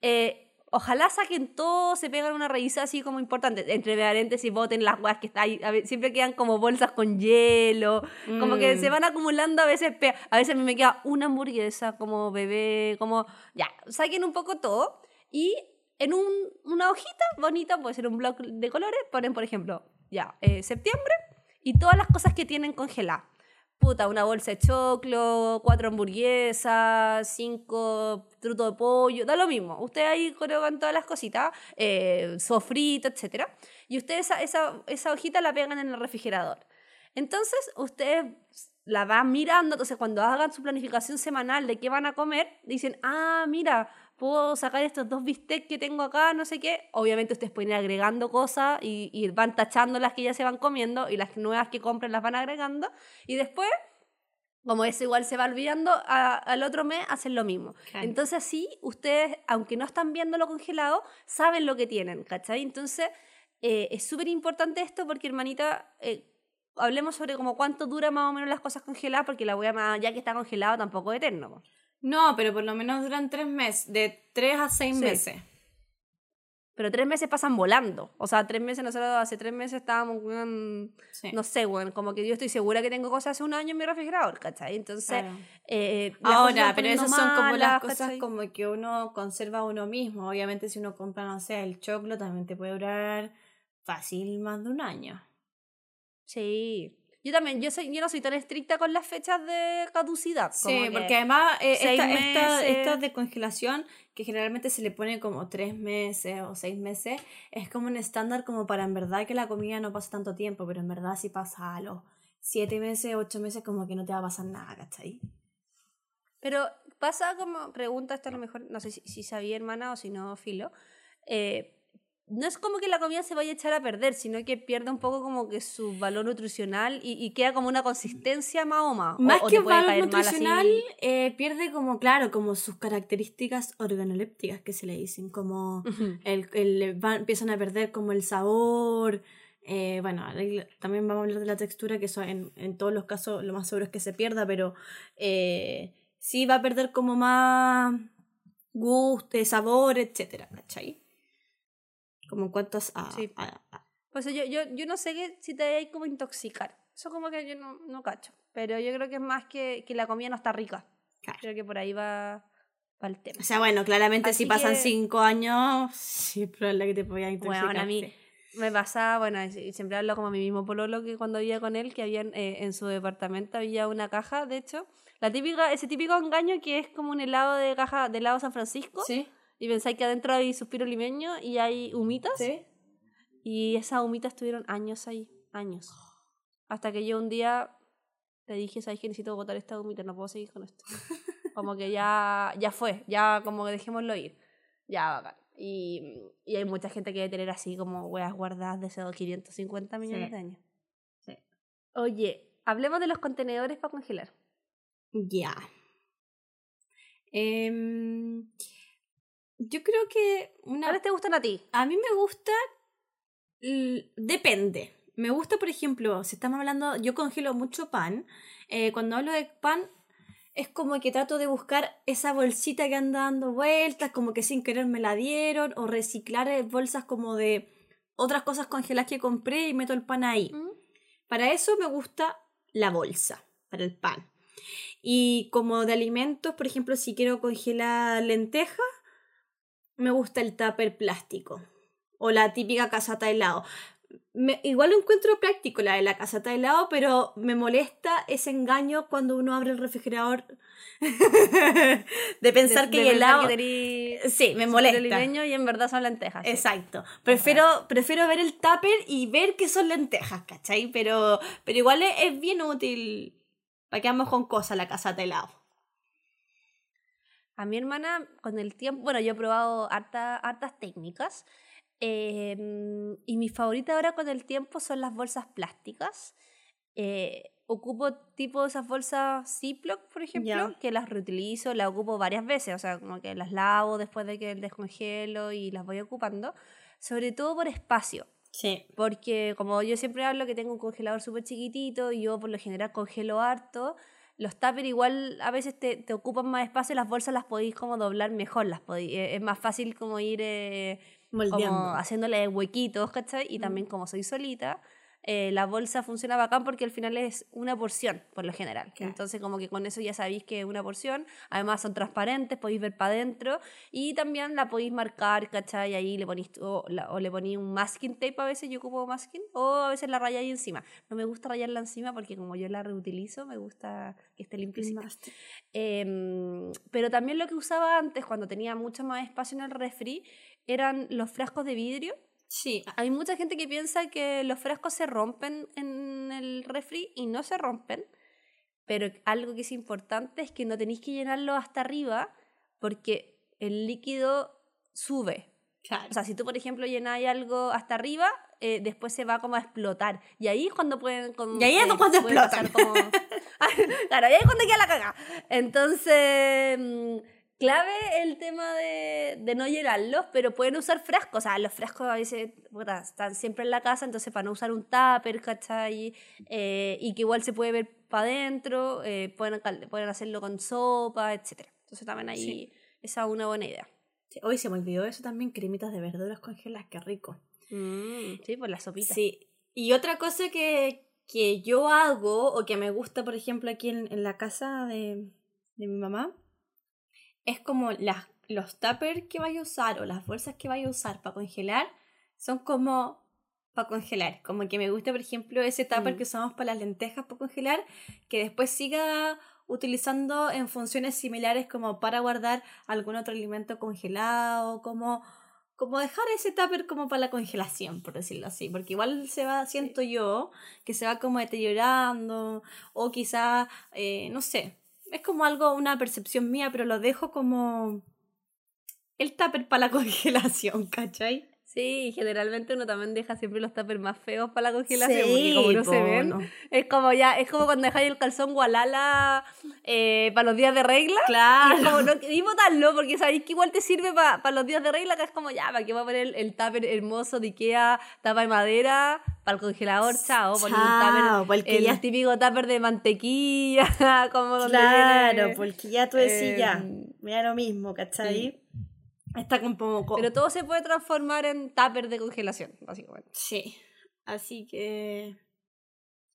Eh, ojalá saquen todo, se pegan una revisada así como importante. Entre paréntesis, boten las weas que está ahí. A ver, siempre quedan como bolsas con hielo. Como que Mm. se van acumulando a veces. A veces a mí me queda una hamburguesa como bebé, como. Ya, saquen un poco todo. Y en un, una hojita bonita, puede ser un blog de colores, ponen, por ejemplo, ya, eh, septiembre y todas las cosas que tienen congeladas. Una bolsa de choclo, cuatro hamburguesas, cinco trutos de pollo, da lo mismo. Ustedes ahí colocan todas las cositas, eh, sofrito, etc. Y ustedes esa, esa, esa hojita la pegan en el refrigerador. Entonces, ustedes la van mirando, entonces cuando hagan su planificación semanal de qué van a comer, dicen, ah, mira, puedo sacar estos dos bistecs que tengo acá, no sé qué. Obviamente ustedes pueden ir agregando cosas y, y van tachando las que ya se van comiendo y las nuevas que compren las van agregando. Y después, como eso igual se va olvidando, a- al otro mes hacen lo mismo. Claro. Entonces así, ustedes, aunque no están viendo lo congelado, saben lo que tienen, ¿cachai? Entonces, eh, es súper importante esto porque, hermanita, eh, hablemos sobre como cuánto dura más o menos las cosas congeladas, porque la hueá, ya que está congelado, tampoco es eterno. No, pero por lo menos duran tres meses, de tres a seis Sí. meses. Pero tres meses pasan volando. O sea, tres meses, nosotros hace tres meses estábamos, Sí. no sé, bueno, como que yo estoy segura que tengo cosas hace un año en mi refrigerador, ¿cachai? Entonces, Claro. eh, Ahora, pero esas son como las cosas ¿cachai? como que uno conserva uno mismo. Obviamente si uno compra, no sé, el choclo también te puede durar fácil más de un año. Sí. Yo también, yo, soy, yo no soy tan estricta con las fechas de caducidad. Sí, como porque además eh, seis esta, estas de congelación, que generalmente se le pone como tres meses o seis meses, es como un estándar como para en verdad que la comida no pasa tanto tiempo, pero en verdad si pasa a los siete meses, ocho meses, como que no te va a pasar nada, ¿cachai? Pero pasa como, pregunta esto a lo mejor, no sé si, si sabía hermana o si no, filo. eh, no es como que la comida se vaya a echar a perder, sino que pierde un poco como que su valor nutricional y, y queda como una consistencia más o más. Más que valor nutricional, eh, pierde como, claro, como sus características organolépticas que se le dicen, como el, el- va- empiezan a perder como el sabor. eh, bueno, también vamos a hablar de la textura, que eso en, en todos los casos lo más seguro es que se pierda, pero eh, sí va a perder como más gusto, sabor, etcétera, ¿cachai? Como en cuanto a, Sí. a- a- Pues yo, yo, yo no sé que, si te hay como intoxicar. Eso como que yo no, no cacho. Pero yo creo que es más que, que la comida no está rica. Claro. Creo que por ahí va, va el tema. O sea, bueno, claramente si Así pasan que- cinco años, sí, es probable que te Bueno, intoxicar. a mí me pasaba, bueno, y siempre hablo como a mi mismo pololo que cuando vivía con él, que había en, eh, en su departamento había una caja, de hecho, la típica, ese típico engaño que es como un helado de caja de helado San Francisco, ¿Sí? Y pensáis que adentro hay suspiro limeño y hay humitas, ¿Sí? y esas humitas estuvieron años ahí, años. Hasta que yo un día le dije, ¿sabes que necesito botar esta humita? No puedo seguir con esto. Como que ya, ya fue, ya como que dejémoslo ir. Ya, bacán. Y, y hay mucha gente que debe tener así como weas guardadas de esos 550 millones Sí. de años. Sí. Oye, hablemos de los contenedores para congelar. Ya. Em, yo creo que una... ¿Cuáles te gustan a ti? A mí me gusta... Depende. Me gusta, por ejemplo, si estamos hablando... Yo congelo mucho pan. Eh, cuando hablo de pan, es como que trato de buscar esa bolsita que anda dando vueltas, como que sin querer me la dieron, o reciclar eh, bolsas como de otras cosas congeladas que compré y meto el pan ahí. ¿Mm? Para eso me gusta la bolsa, para el pan. Y como de alimentos, por ejemplo, si quiero congelar lentejas, me gusta el tupper plástico. O la típica casata de helado. Me- igual lo encuentro práctico la de la casata de helado, pero me molesta ese engaño cuando uno abre el refrigerador de pensar De- que de hay pensar helado. que Sí, me molesta. y en verdad son lentejas. sí. Exacto. Prefiero, prefiero ver el tupper y ver que son lentejas, ¿cachai? Pero, pero igual es, es bien útil para que vamos con cosas la casa de helado. A mi hermana, con el tiempo, bueno, yo he probado harta- hartas técnicas. eh, y mi favorita ahora con el tiempo son las bolsas plásticas. Eh, ocupo tipo esas bolsas Ziploc, por ejemplo, Ya. que las reutilizo, las ocupo varias veces, o sea, como que las lavo después de que descongelo y las voy ocupando, sobre todo por espacio. Sí. Porque como yo siempre hablo que tengo un congelador súper chiquitito y yo por lo general congelo harto, los tuppers igual a veces te, te ocupan más espacio y las bolsas las podéis como doblar mejor, las podéis, eh, es más fácil como ir eh, como haciéndole huequitos, ¿cachai? Y también como soy solita, eh, la bolsa funciona bacán porque al final es una porción, por lo general. Claro. Entonces como que con eso ya sabéis que es una porción, además son transparentes, podéis ver para adentro y también la podéis marcar, ¿cachai? Ahí le ponís, o, o le ponéis un masking tape a veces, yo ocupo masking, o a veces la rayáis encima. No me gusta rayarla encima porque como yo la reutilizo, me gusta que esté limpiecita. Em, pero también lo que usaba antes, cuando tenía mucho más espacio en el refri, eran los frascos de vidrio. Sí. Hay mucha gente que piensa que los frascos se rompen en el refri y no se rompen. Pero algo que es importante es que no tenéis que llenarlo hasta arriba porque el líquido sube. Claro. O sea, si tú, por ejemplo, llenáis algo hasta arriba, eh, después se va como a explotar. Y ahí es cuando pueden... como, Y ahí es eh, cuando explotan. como- claro, ahí es cuando queda la caga. Entonces, mm, clave el tema de, de no llenarlos, pero pueden usar frascos. O sea, los frascos a veces puta, están siempre en la casa, entonces para no usar un tupper, ¿cachai? Eh, y que igual se puede ver para adentro, eh, pueden, pueden hacerlo con sopa, etc. Entonces también ahí Sí. esa es una buena idea. Sí, Hoy se me olvidó eso también, cremitas de verduras congeladas, qué rico. Mm, sí, por la sopita. Sí. Y otra cosa que, que yo hago, o que me gusta, por ejemplo, aquí en, en la casa de, de mi mamá, es como las, los tuppers que vaya a usar o las bolsas que vaya a usar para congelar, son como para congelar. Como que me gusta, por ejemplo, ese tupper Mm. que usamos para las lentejas para congelar, que después siga utilizando en funciones similares como para guardar algún otro alimento congelado, como, como dejar ese tupper como para la congelación, por decirlo así, porque igual se va, siento yo, que se va como deteriorando, o quizá, eh, no sé, es como algo, una percepción mía, pero lo dejo como el tupper para la congelación, ¿cachai? Sí, generalmente uno también deja siempre los tuppers más feos para la congelación, porque como no se po, ven, no. es como ya, es como cuando dejáis el calzón gualala eh, para los días de regla. Y Claro. es como, no queréis botarlo, porque sabéis que igual te sirve para los días de regla, que es como, ya, ¿para qué voy a poner el, el tupper hermoso de Ikea, tapa de madera, para el congelador, chao, poner un tupper, el ya- típico tupper de mantequilla, como Claro, porque ya tú decís ya, em, mira lo mismo, ¿cachai? Está como... co- Pero todo se puede transformar en tupper de congelación, básicamente. Sí, así que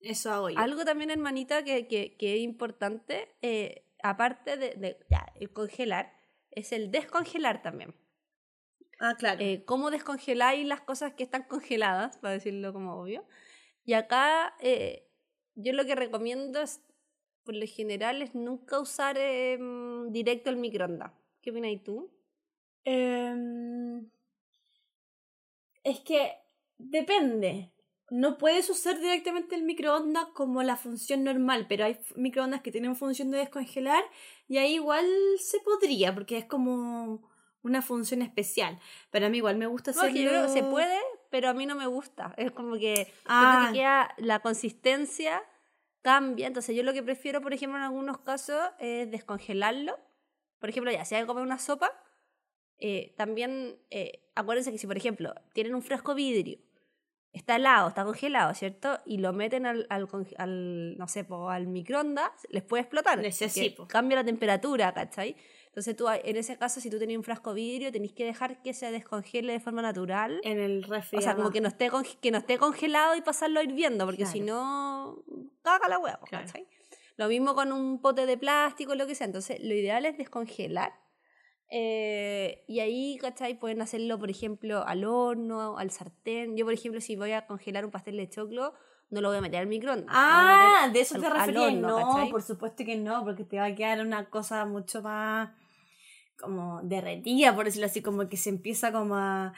eso hago yo. Algo también, hermanita, que, que, que es importante, eh, aparte de, de ya, el congelar, es el descongelar también. Ah, claro. Eh, cómo descongeláis las cosas que están congeladas, para decirlo como obvio. Y acá eh, yo lo que recomiendo es, por lo general, es nunca usar em, directo el microondas. ¿Qué opinas tú? Em, es que depende. No puedes usar directamente el microondas como la función normal, pero hay microondas que tienen función de descongelar y ahí igual se podría, porque es como una función especial. Pero a mí igual me gusta No, hacerlo... que yo creo que se puede, pero a mí no me gusta. Es como que Ah. que queda la consistencia cambia. Entonces yo lo que prefiero, por ejemplo, en algunos casos es descongelarlo. Por ejemplo, ya, si hay que comer una sopa, eh, también eh, acuérdense que si, por ejemplo, tienen un frasco vidrio, está helado, está congelado, ¿cierto? Y lo meten al, al, al, no sé, po, al microondas, les puede explotar. Po. Cambia la temperatura, ¿cachai? Entonces tú, en ese caso, si tú tenías un frasco vidrio, tenés que dejar que se descongele de forma natural. En el refri. O sea, como que no, esté que no esté congelado y pasarlo hirviendo, porque si no, caga la hueá, Claro. ¿cachai? Lo mismo con un pote de plástico, lo que sea. Entonces, lo ideal es descongelar. Eh, y ahí, ¿cachai? Pueden hacerlo, por ejemplo, al horno, al sartén. Yo, por ejemplo, si voy a congelar un pastel de choclo, no lo voy a meter al microondas. Ah, de eso al- te referías. No, ¿cachai? por supuesto que no, porque te va a quedar una cosa mucho más como derretida, por decirlo así, como que se empieza como a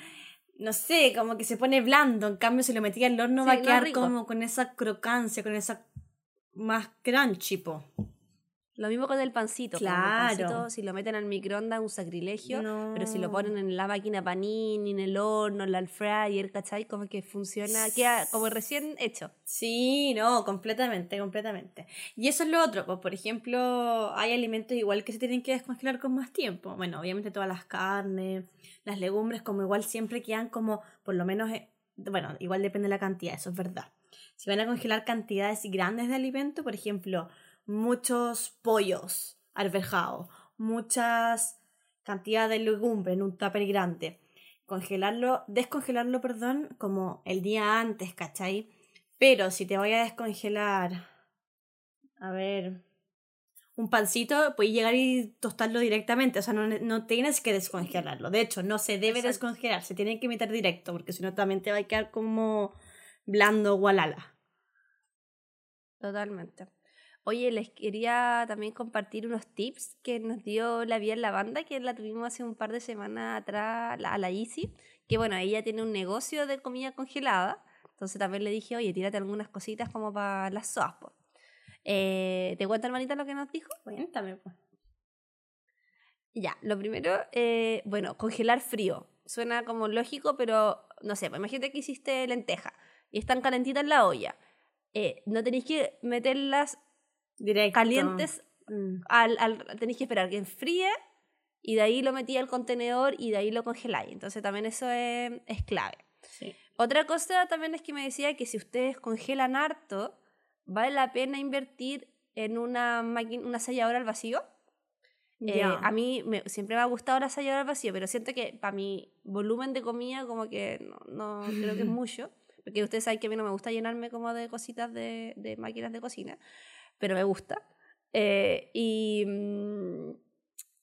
no sé, como que se pone blando, en cambio si lo metía al horno Sí, va a quedar como con esa crocancia, con esa más crunchy, po. Lo mismo con el pancito. el Claro. pancito, si lo meten al microondas, es un sacrilegio. Pero si lo ponen en la máquina panini, en el horno, en la fryer, ¿cachai? Como que funciona, queda como recién hecho. Sí, no, completamente, completamente. Y eso es lo otro, pues por ejemplo, hay alimentos igual que se tienen que descongelar con más tiempo. Bueno, obviamente todas las carnes, las legumbres, como igual siempre quedan como, por lo menos, eh, bueno, igual depende de la cantidad, eso es verdad. Si van a congelar cantidades grandes de alimento, por ejemplo, muchos pollos arvejados, muchas cantidades de legumbre en un tupper grande, congelarlo, descongelarlo, perdón, como el día antes, ¿cachai? Pero si te voy a descongelar, a ver, un pancito, puedes llegar y tostarlo directamente, o sea, no, no tienes que descongelarlo. De hecho, no se debe Exacto. descongelar, se tiene que meter directo, porque si no también te va a quedar como blando gualala. Totalmente. Oye, les quería también compartir unos tips que nos dio la Vía en la Banda, que la tuvimos hace un par de semanas atrás a la Easy, que bueno, ella tiene un negocio de comida congelada, entonces también le dije, oye, tírate algunas cositas como para las soas. po". Eh, ¿Te cuento, hermanita, lo que nos dijo? Cuéntame, pues. Ya, lo primero, eh, bueno, congelar frío. Suena como lógico, pero no sé, pues imagínate que hiciste lenteja y están calentitas en la olla. Eh, no tenéis que meterlas Directo. calientes, Mm. al, al- tenéis que esperar que enfríe y de ahí lo metí al contenedor y de ahí lo congeláis. Entonces también eso es, es clave. Sí. Otra cosa también es que me decía que si ustedes congelan harto, vale la pena invertir en una máquina, una selladora al vacío. Eh, Ya. a mí me- siempre me ha gustado la selladora al vacío, pero siento que para mi volumen de comida como que no, no creo que es mucho. Porque ustedes saben que a mí no me gusta llenarme como de cositas de, de máquinas de cocina, pero me gusta. Eh, y, mm,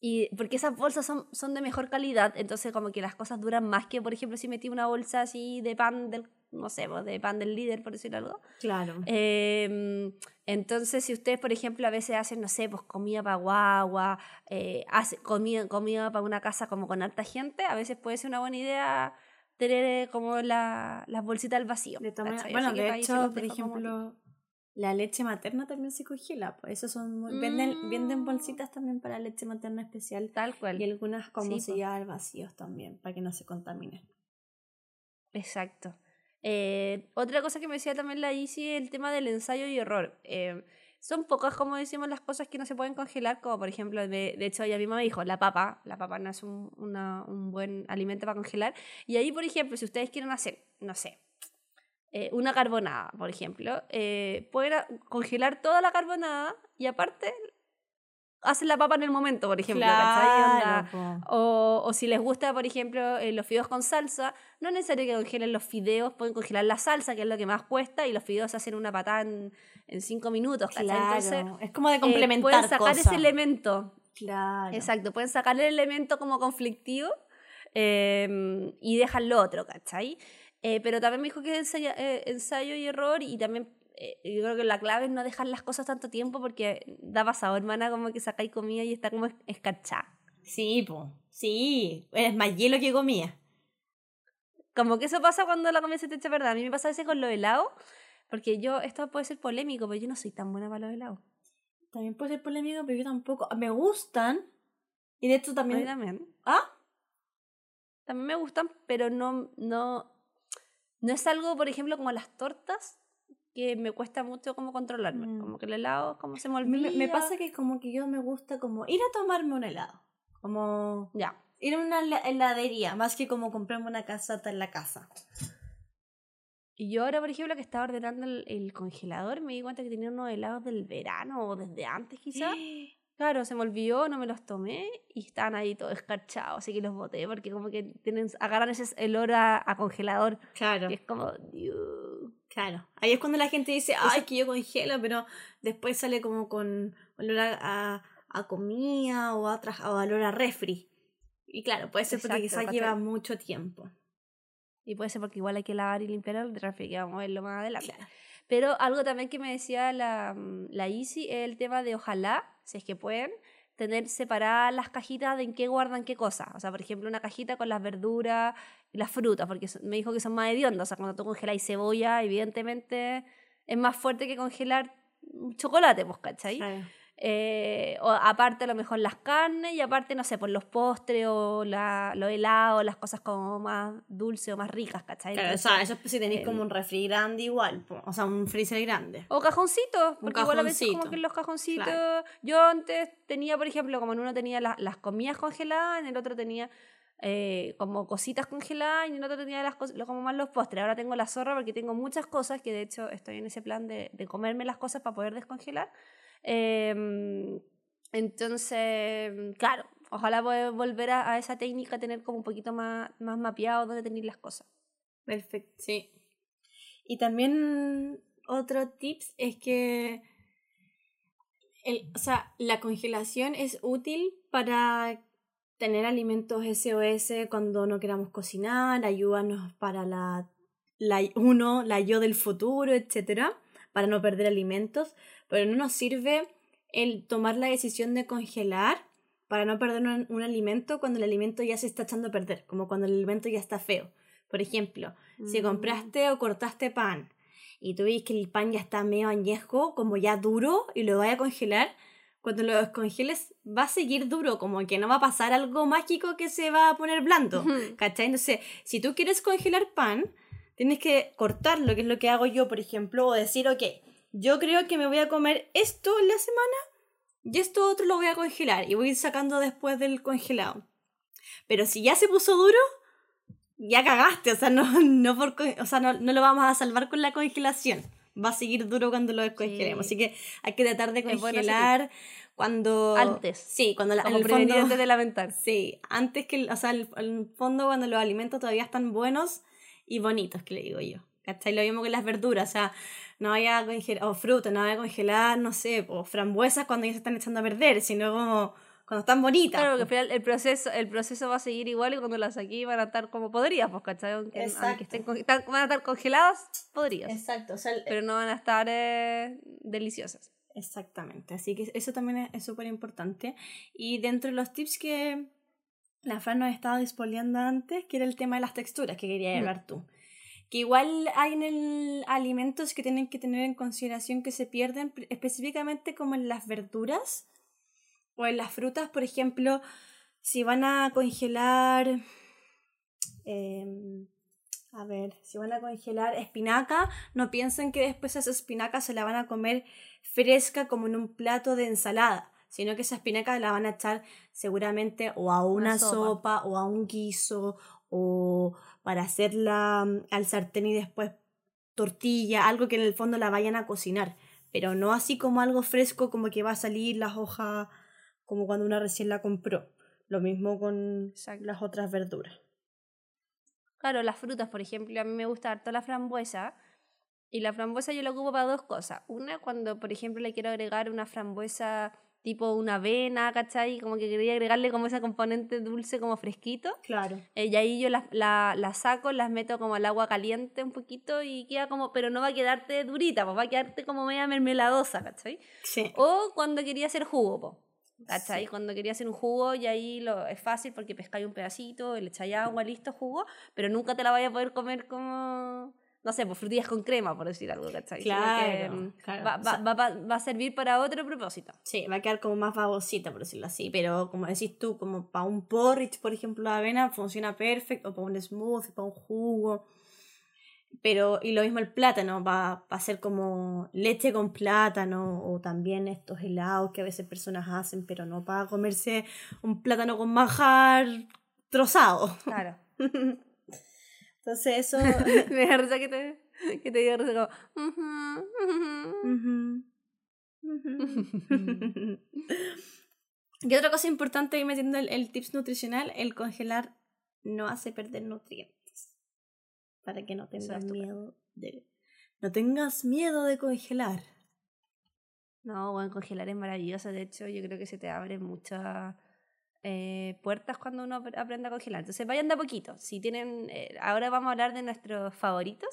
y porque esas bolsas son, son de mejor calidad, entonces como que las cosas duran más que, por ejemplo, si metí una bolsa así de pan del, no sé, pues, de pan del líder, por decir algo. Claro. Eh, entonces, si ustedes, por ejemplo, a veces hacen, no sé, pues comida para guagua, eh, hace, comida, comida para una casa como con alta gente, a veces puede ser una buena idea tener eh, como la, las bolsitas al vacío. Bueno, de hecho, por como ejemplo, la leche materna también se congela. Pues eso son muy- venden, venden Mm. bolsitas también para leche materna especial. Tal cual. Y algunas como Sí, se po. lleva al vacío también, para que no se contamine. Exacto. Eh, otra cosa que me decía también la Isi el tema del ensayo y error. Eh, son pocas, como decimos, las cosas que no se pueden congelar, como por ejemplo, de, de hecho ella misma me dijo, la papa, la papa no es un, una- un buen alimento para congelar. Y ahí, por ejemplo, si ustedes quieren hacer, no sé, eh, una carbonada, por ejemplo, eh, pueden congelar toda la carbonada y aparte hacen la papa en el momento, por ejemplo. po. o, o si les gusta, por ejemplo, eh, los fideos con salsa, no es necesario que congelen los fideos, pueden congelar la salsa, que es lo que más cuesta, y los fideos se hacen una patada en, en cinco minutos. Claro. Entonces, es como de complementar pueden sacar ese elemento. Claro. Exacto, pueden sacar el elemento como conflictivo eh, y dejar lo otro, ¿cachai? Eh, pero también me dijo que es ensaya- eh, ensayo y error y también eh, yo creo que la clave es no dejar las cosas tanto tiempo porque da pasado, hermana, como que sacáis comida y está como es- escarchada. Sí, po. Sí. Eres más hielo que comida. Como que eso pasa cuando la comida se te echa perder. A mí me pasa a veces con los helados, porque yo, esto puede ser polémico, pero yo no soy tan buena para los helados. También puede ser polémico, pero yo tampoco. Me gustan. Y de hecho A mí también. también. ¿Ah? También me gustan, pero no, no, no es algo, por ejemplo, como las tortas, que me cuesta mucho como controlarme. Mm. Como que el helado, como se me olvida. me- me pasa que como que yo me gusta como ir a tomarme un helado. Como Ya. ir a una hela- heladería, más que como comprarme una casata en la casa. Y yo ahora, por ejemplo, que estaba ordenando el, el congelador, me di cuenta que tenía unos helados del verano o desde antes quizás. Claro, se me olvidó, no me los tomé y estaban ahí todos escarchados, así que los boté porque como que tienen, agarran ese olor a, a congelador. Claro. Y es como, "Dios". Claro. Ahí es cuando la gente dice, ay, que yo congelo, pero después sale como con olor a, a, a comida o a, tra- o olor a refri. Y claro, puede ser porque quizás lleva mucho tiempo. Y puede ser porque igual hay que lavar y limpiar el refri, que vamos a verlo más adelante. Claro. Pero algo también que me decía la, mm, la es el tema de ojalá, si es que pueden, tener separadas las cajitas de en qué guardan qué cosa. O sea, por ejemplo, una cajita con las verduras y las frutas, porque me dijo que son más hediondas. O sea, cuando tú congeláis cebolla, evidentemente es más fuerte que congelar chocolate, pues, ¿cachai? Eh, o aparte a lo mejor las carnes y aparte, no sé, por los postres o la, los helados, las cosas como más dulces o más ricas, ¿cachai? Claro, o sea, eso es si tenéis como un refri grande igual, o sea, un freezer grande. O cajoncitos, porque igual a veces como que los cajoncitos. Claro. Yo antes tenía, por ejemplo, como en uno tenía la- las comidas congeladas, en el otro tenía eh, como cositas congeladas y en el otro tenía las cosas, como más los postres. Ahora tengo la zorra porque tengo muchas cosas que de hecho estoy en ese plan de, de comerme las cosas para poder descongelar. Em, entonces, claro, ojalá poder volver a, esa técnica, tener como un poquito más, más mapeado dónde tener las cosas. Perfecto, sí. Y también otro tips es que el, o sea, la congelación es útil para tener alimentos SOS cuando no queramos cocinar, ayúdanos para la, la uno, la yo del futuro, etcétera, para no perder alimentos, pero no nos sirve el tomar la decisión de congelar para no perder un, un alimento cuando el alimento ya se está echando a perder, como cuando el alimento ya está feo. Por ejemplo, si Mm. compraste o cortaste pan y tú ves que el pan ya está medio añejo, como ya duro, y lo vayas a congelar, cuando lo descongeles va a seguir duro, como que no va a pasar algo mágico que se va a poner blando. ¿Cachai? Entonces, si tú quieres congelar pan, tienes que cortarlo, que es lo que hago yo, por ejemplo, o decir, ok, yo creo que me voy a comer esto en la semana y esto otro lo voy a congelar y voy a ir sacando después del congelado. Pero si ya se puso duro, ya cagaste, o sea, no, no, por, co- o sea, no, no lo vamos a salvar con la congelación. va a seguir duro cuando lo descongelemos. Sí. Así que hay que tratar de bueno congelar cuando... Antes. Sí, cuando la, Como el fondo- antes de lamentar. Sí, antes que, o sea, el- el fondo cuando los alimentos todavía están buenos y bonitos, que le digo yo. ¿Cachai? Lo mismo que las verduras, o sea, no vaya a congelar, o fruta, no vaya a congelar, no sé, o frambuesas cuando ya se están echando a perder, sino como cuando están bonitas. Claro, porque el proceso, el proceso va a seguir igual y cuando las saqué van a estar como podrías, pues, ¿cachai? Aunque, aunque estén están- van a estar congeladas, podrías. Exacto, o sea, el- Pero no van a estar eh, deliciosas. Exactamente, así que eso también es- súper importante. Y dentro de los tips que la Fran nos estaba dispoleando antes, que era el tema de las texturas que quería Mm. hablar tú. Que igual hay en el alimentos que tienen que tener en consideración que se pierden, específicamente como en las verduras o en las frutas, por ejemplo, si van a congelar, em, a ver, si van a congelar espinaca, no piensen que después esa espinaca se la van a comer fresca como en un plato de ensalada, sino que esa espinaca la van a echar seguramente o a una, Una sopa. sopa. o a un guiso o para hacerla mm, al sartén y después tortilla, algo que en el fondo la vayan a cocinar, pero no así como algo fresco como que va a salir las hojas como cuando una recién la compró. Lo mismo con Exacto. las otras verduras. Claro, las frutas, por ejemplo, a mí me gusta harto la frambuesa. Y la frambuesa yo la ocupo para dos cosas. Una, cuando, por ejemplo, le quiero agregar una frambuesa tipo una avena, ¿cachai? Como que quería agregarle como ese componente dulce como fresquito. Claro. Eh, y ahí yo las la, las saco, las meto como al agua caliente un poquito y queda como, pero no va a quedarte durita, pues va a quedarte como media mermeladosa, ¿cachai? Sí. O cuando quería hacer jugo, po, ¿cachai? Sí. Cuando quería hacer un jugo y ahí lo, es fácil porque pescáis un pedacito, le echáis agua, listo, jugo, pero nunca te la vaya a poder comer como, no sé, pues frutillas con crema, por decir algo, ¿cachai? Sino que, Claro, mm, claro, Va, o sea- va- va- va a servir para otro propósito. Sí, va a quedar como más babosita, por decirlo así. Pero como decís tú, como para un porridge, por ejemplo, de avena, funciona perfecto. O para un smoothie, para un jugo. Pero, y lo mismo el plátano, va, va a ser como leche con plátano. O también estos helados que a veces personas hacen, pero no para comerse un plátano con manjar trozado. Claro. Entonces, eso. Me da risa que te, que te diga risa como... Y otra cosa importante, y metiendo el, el tips nutricional, el congelar no hace perder nutrientes. Para que no tengas miedo de. No tengas miedo de congelar. No, bueno, congelar es maravilloso. De hecho, yo creo que se te abren muchas eh, puertas cuando uno ap- aprende a congelar. Entonces, vayan de a poquito. Si tienen, eh, ahora vamos a hablar de nuestros favoritos.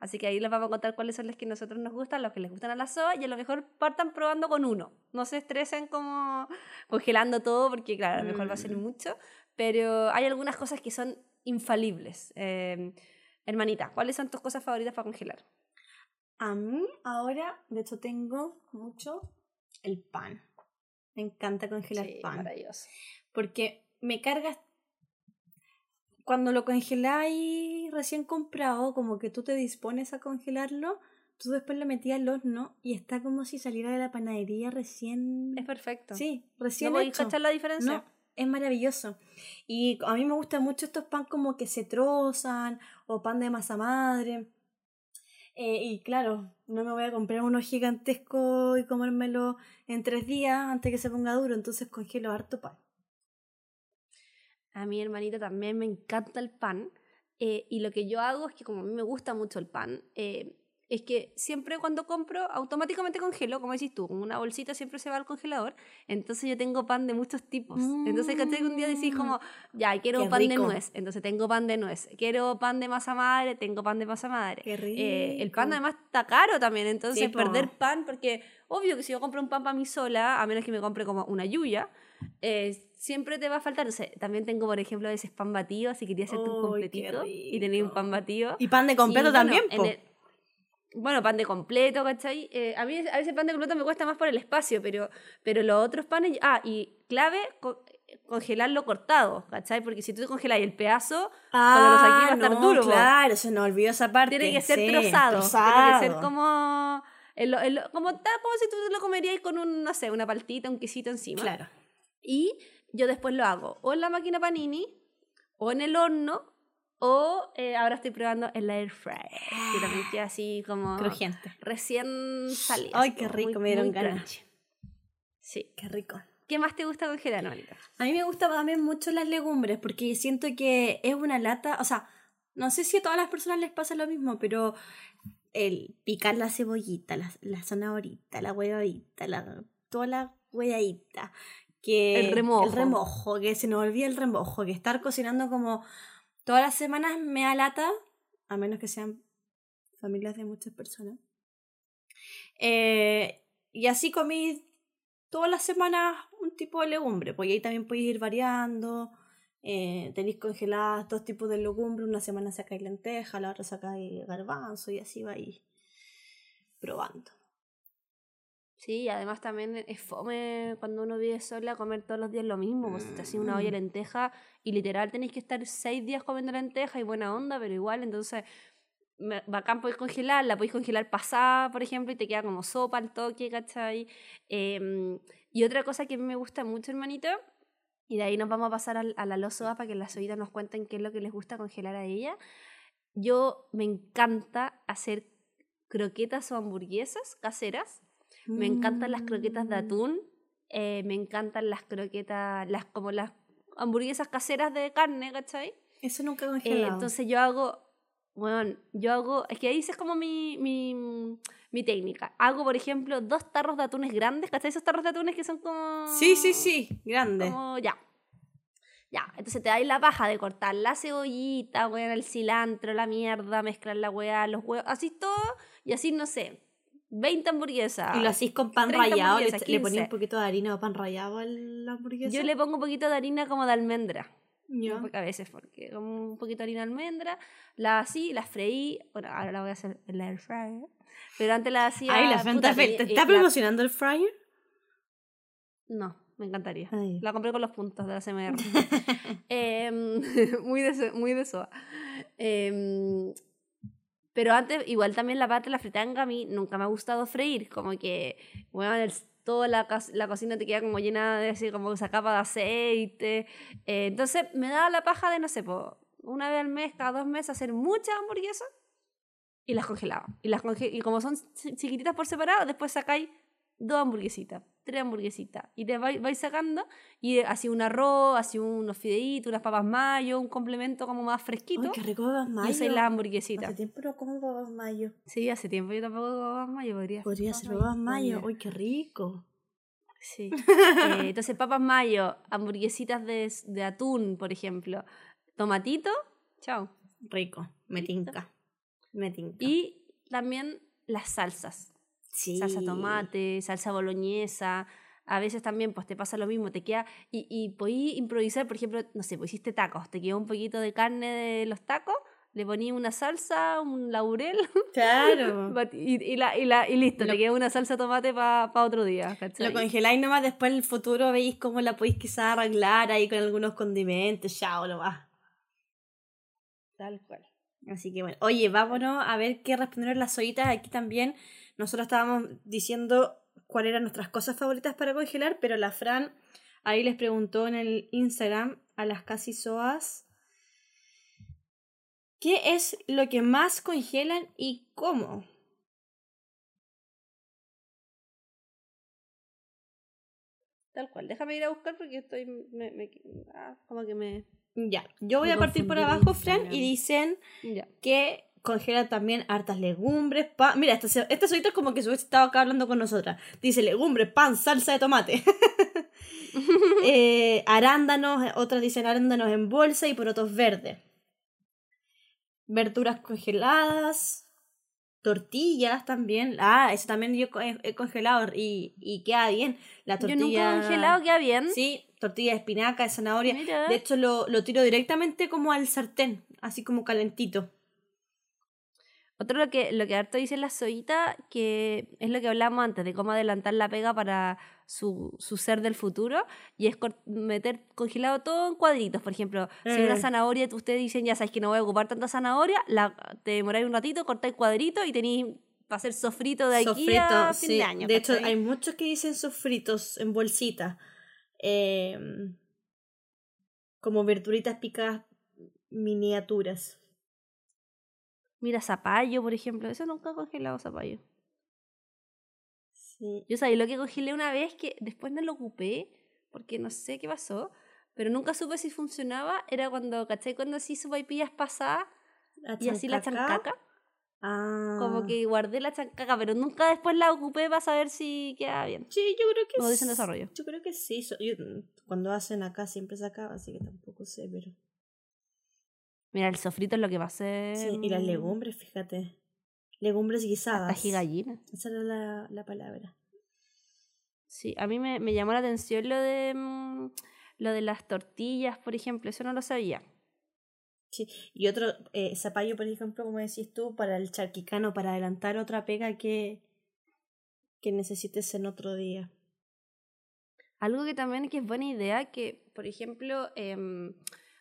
Así que ahí les vamos a contar cuáles son los que a nosotros nos gustan, los que les gustan a la soa, y a lo mejor partan probando con uno. No se estresen como congelando todo, porque claro, a lo mejor va a ser Mm. mucho, pero hay algunas cosas que son infalibles. Eh, hermanita, ¿cuáles son tus cosas favoritas para congelar? A mí, ahora, de hecho, tengo mucho el pan. Me encanta congelar Sí, pan. maravilloso. Porque me cargas. Cuando lo congeláis recién comprado, como que tú te dispones a congelarlo, tú después lo metías al horno y está como si saliera de la panadería recién. Es perfecto. Sí, ¿No recién podéis hecho. la diferencia? No, es maravilloso. Y a mí me gustan mucho estos pan como que se trozan o pan de masa madre. Eh, y claro, no me voy a comprar uno gigantesco y comérmelo en tres días antes que se ponga duro, entonces congelo harto pan. A mi hermanita también me encanta el pan. eh, y lo que yo hago es que como a mí me gusta mucho el pan, eh, es que siempre cuando compro, automáticamente congelo, como decís tú, con una bolsita siempre se va al congelador. Entonces yo tengo pan de muchos tipos. Entonces, ¿cachai? Un día decís como, ya, quiero Mm. Qué pan de nuez. Entonces tengo pan de nuez. Quiero pan de masa madre, tengo pan de masa madre. Qué rico. Eh, el pan además está caro también, entonces Sí, perder pan, porque obvio que si yo compro un pan para mí sola, a menos que me compre como una yuya, eh, siempre te va a faltar. O sea, también tengo, por ejemplo, a veces pan batido, si quería hacerte un Uy, qué completito y tenía un pan batido. Y pan de completo Y, bueno, también, en po. el- bueno, pan de completo, ¿cachai? Eh, a mí a veces pan de completo me cuesta más por el espacio, pero, pero los otros panes... Ah, y clave, co- congelarlo cortado, ¿cachai? Porque si tú congelas el pedazo, cuando lo saqué va a estar Ah, no, duro. Claro, se nos olvidó esa parte. tiene que ser sí, trozado, Tiene que trozado. ser como... el- el- como, tal, como si tú lo comerías con un, no sé, una paltita, un quesito encima. Claro. Y yo después lo hago o en la máquina panini o en el horno O eh, ahora estoy probando el air fryer, que también queda así como Crujiente. recién salido. Ay, qué rico, muy- me dieron ganas. Sí. Qué rico. ¿Qué más te gusta congelar, Mónica? A mí me gustan también mucho las legumbres porque siento que es una lata, o sea, no sé si a todas las personas les pasa lo mismo, pero el picar la cebollita, la, la zanahorita, la huevadita, la, toda la huevadita, que El remojo. el remojo, que se nos olvida el remojo, que estar cocinando como todas las semanas me da lata, a menos que sean familias de muchas personas. Eh, y así comí todas las semanas un tipo de legumbre, porque ahí también podéis ir variando. Eh, tenéis congeladas dos tipos de legumbre, una semana sacáis lenteja, la otra sacáis garbanzo y así vais probando. Sí, y además también es fome cuando uno vive sola comer todos los días lo mismo. Pues te hacía una olla de lenteja y literal tenéis que estar seis días comiendo lenteja y buena onda, pero igual, entonces bacán podéis congelar, la podéis congelar pasada, por ejemplo, y te queda como sopa al toque, ¿cachai? Em, y otra cosa que a mí me gusta mucho, hermanito, y de ahí nos vamos a pasar a, la losoa para que las oídas nos cuenten qué es lo que les gusta congelar a ella. Yo me encanta hacer croquetas o hamburguesas caseras. Me encantan las croquetas de Mm. atún. eh, me encantan las croquetas, las como las hamburguesas caseras de carne, ¿cachai? Eso nunca he Eh, congelado. entonces yo hago, bueno, yo hago, es que ahí es como mi, mi, mi técnica. Hago, por ejemplo, dos tarros de atunes grandes, ¿cachai? Esos tarros de atunes que son como... sí, sí, sí, grande. Como ya. Ya, entonces te dais la paja de cortar la cebollita, weón, el cilantro, la mierda, mezclar la weá, los huevos, así todo, y así, no sé, 20 hamburguesas. y lo hacís con pan 30 rallado, le, le ponía 15. un poquito de harina o pan rallado a la hamburguesa. Yo le pongo un poquito de harina como de almendra. Porque a veces, porque como un poquito de harina de almendra, la así, la freí. Bueno, ahora la voy a hacer en la air fryer. Pero antes la hacía. Ay, la Fanta ¿te eh, está promocionando el fryer? No, me encantaría. Ay. La compré con los puntos de la CMR. Em, muy de, muy de soa. Em, pero antes, igual también la parte de la fritanga a mí nunca me ha gustado freír. Como que, bueno, toda la, la cocina te queda como llena de así, como esa capa de aceite. Eh, entonces me daba la paja de, no sé, po, una vez al mes, cada dos meses, hacer muchas hamburguesas y las congelaba. Y, las conge- y como son chi- chiquititas por separado, después sacáis dos hamburguesitas, tres hamburguesitas. Y te vais, vais sacando y así un arroz, así unos fideitos, unas papas mayo, un complemento como más fresquito. Ay, qué rico papas y mayo. usáis las hamburguesitas. Hace tiempo no como papas mayo. Sí, hace tiempo yo tampoco como papas mayo, podría. Podría ser papas mayo. Uy, qué rico. Sí. Eh, entonces, papas mayo, hamburguesitas de, de atún, por ejemplo, tomatito, chao. Rico. Me tinca. Me tinca. Y también las salsas. Sí. Salsa tomate, salsa boloñesa. A veces también pues te pasa lo mismo, te queda... Y, y podí improvisar, por ejemplo, no sé, pues hiciste tacos, te quedó un poquito de carne de los tacos, le poní una salsa, un laurel, Claro. y, y la, y, la, y listo, Lo- te queda una salsa tomate para otro día, ¿cachai? Lo congeláis nomás, después en el futuro veis cómo la podéis quizás arreglar ahí con algunos condimentos, chao nomás. Tal cual. Así que bueno, oye, vámonos a ver qué respondieron las ollitas aquí también. Nosotros estábamos diciendo cuáles eran nuestras cosas favoritas para congelar, pero la Fran ahí les preguntó en el Instagram a las casi soas qué es lo que más congelan y cómo. Tal cual. Déjame ir a buscar porque estoy. Me, me- ah, como que me. Ya, yo voy Me a partir por abajo, Fran, y dicen Ya. que congelan también hartas legumbres, pan. Mira, esta, esta solita es como que se hubiese estado acá hablando con nosotras. Dice legumbres, pan, salsa de tomate. Eh, arándanos, eh, otras dicen arándanos en bolsa y porotos verdes. Verduras congeladas, tortillas también. Ah, eso también yo he, he congelado y, y queda bien. La Yo tortilla. nunca he congelado, queda bien. Sí, tortilla de espinaca, de zanahoria. Mira. De hecho, lo, lo tiro directamente como al sartén, así como calentito. Otro lo que, lo que harto dice la soyita, que es lo que hablamos antes, de cómo adelantar la pega para su, su ser del futuro, y es meter congelado todo en cuadritos. Por ejemplo, si una Eh. zanahoria, ustedes dicen, ya sabes que no voy a ocupar tanta zanahoria, la, te demoráis un ratito, cortáis cuadritos y tenéis para hacer sofrito de aquí Sofrito, a fin sí. de año. De hecho, hay muchos que dicen sofritos en bolsita. Eh, como verduritas picadas miniaturas. Mira, zapallo, por ejemplo. Eso nunca he congelado zapallo. Sí. Yo sabía lo que congelé una vez que después no lo ocupé porque no sé qué pasó, pero nunca supe si funcionaba. Era cuando, ¿cachai? Cuando así sopaipillas pasadas y así la chancaca. Ah. Como que guardé la chancaca, pero nunca después la ocupé para saber si quedaba bien. Sí, yo creo que Como dicen desarrollo. Yo creo que sí. yo- cuando hacen acá siempre se acaba, así que tampoco sé, pero. Mira, el sofrito es lo que pasé. Sí, y las legumbres, fíjate. Legumbres guisadas. Ají gallina. Esa era la, la palabra. Sí, a mí me, me llamó la atención lo de mm, lo de las tortillas, por ejemplo, eso no lo sabía. Sí. Y otro eh, zapallo, por ejemplo, como decís tú, para el charquicano, para adelantar otra pega que, que necesites en otro día. Algo que también que es buena idea, que por ejemplo, em,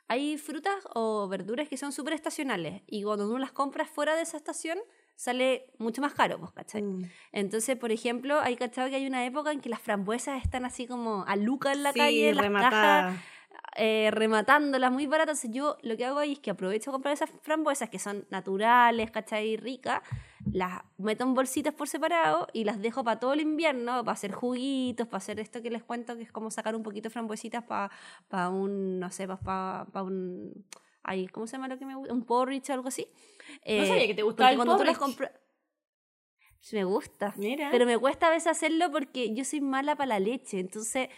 hay frutas o verduras que son súper estacionales y cuando uno las compras fuera de esa estación sale mucho más caro, pues, ¿cachai? Mm. Entonces, por ejemplo, hay cachado que hay una época en que las frambuesas están así como a luca en la Sí, calle, las cajas. Eh, rematándolas muy baratas. Yo lo que hago ahí es que aprovecho a comprar esas frambuesas que son naturales, ¿cachai? Ricas, las meto en bolsitas por separado y las dejo para todo el invierno, para hacer juguitos, para hacer esto que les cuento, que es como sacar un poquito de frambuesitas para un, no sé, para un... Ay, ¿Cómo se llama lo que me gusta? Un porridge o algo así. No sabía que te gustaba el cuando tú las porridge. Me gusta. Mira. Pero me cuesta a veces hacerlo porque yo soy mala para la leche. Entonces,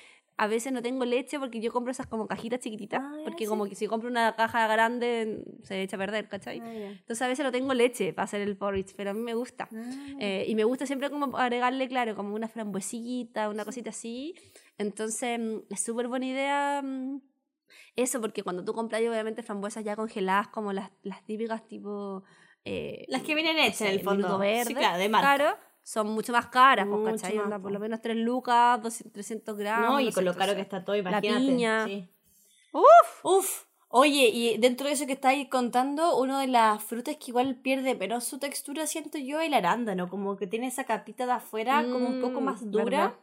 a veces no tengo leche porque yo compro esas como cajitas chiquititas. Ah, porque sí. como que si compro una caja grande se echa a perder, ¿cachai? Ah. Entonces a veces no tengo leche para hacer el porridge, pero a mí me gusta. Ah. Eh, y me gusta siempre como agregarle, claro, como una frambuesita, una cosita así. Entonces mm, es súper buena idea mm, eso, porque cuando tú compras obviamente frambuesas ya congeladas, como las, las típicas tipo... eh, Las que vienen no hechas sé, en el fondo. Verde, Sí, claro, de marca. claro, son mucho más caras, pues, ¿cachai? más, por lo menos 3 lucas, 200, 300 gramos. No, y con lo caro que está todo, la imagínate. piña. Sí. ¡Uf! Uf. Oye, y dentro de eso que estáis contando, una de las frutas que igual pierde, pero su textura siento yo, el arándano, como que tiene esa capita de afuera como un poco Mm, más dura. ¿verdad?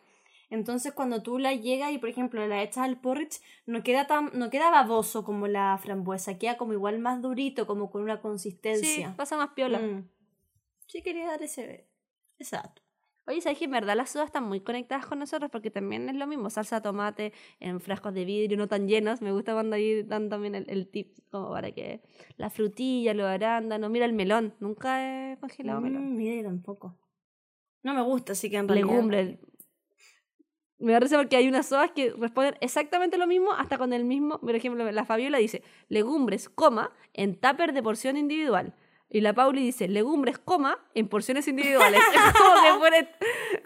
Entonces cuando tú la llegas y por ejemplo la echas al porridge, no queda tan, no queda baboso como la frambuesa, queda como igual más durito, como con una Sí, consistencia. pasa más piola. Mm. Sí quería dar ese, dato. Oye, ¿sabes que en verdad las sodas están muy conectadas con nosotros? Porque también es lo mismo, salsa de tomate en frascos de vidrio no tan llenos. Me gusta cuando ahí dan también el, el tip como para que la frutilla, los arándanos, mira el melón. Nunca he congelado melón. Mm, mira, yo tampoco. No me gusta, así que en realidad... Legumbre. Me da risa porque hay unas sodas que responden exactamente lo mismo hasta con el mismo. Por ejemplo, la Fabiola dice legumbres, coma, en tupper de porción individual. Y la Pauli dice legumbres, coma, en porciones individuales. Es como, que fueran-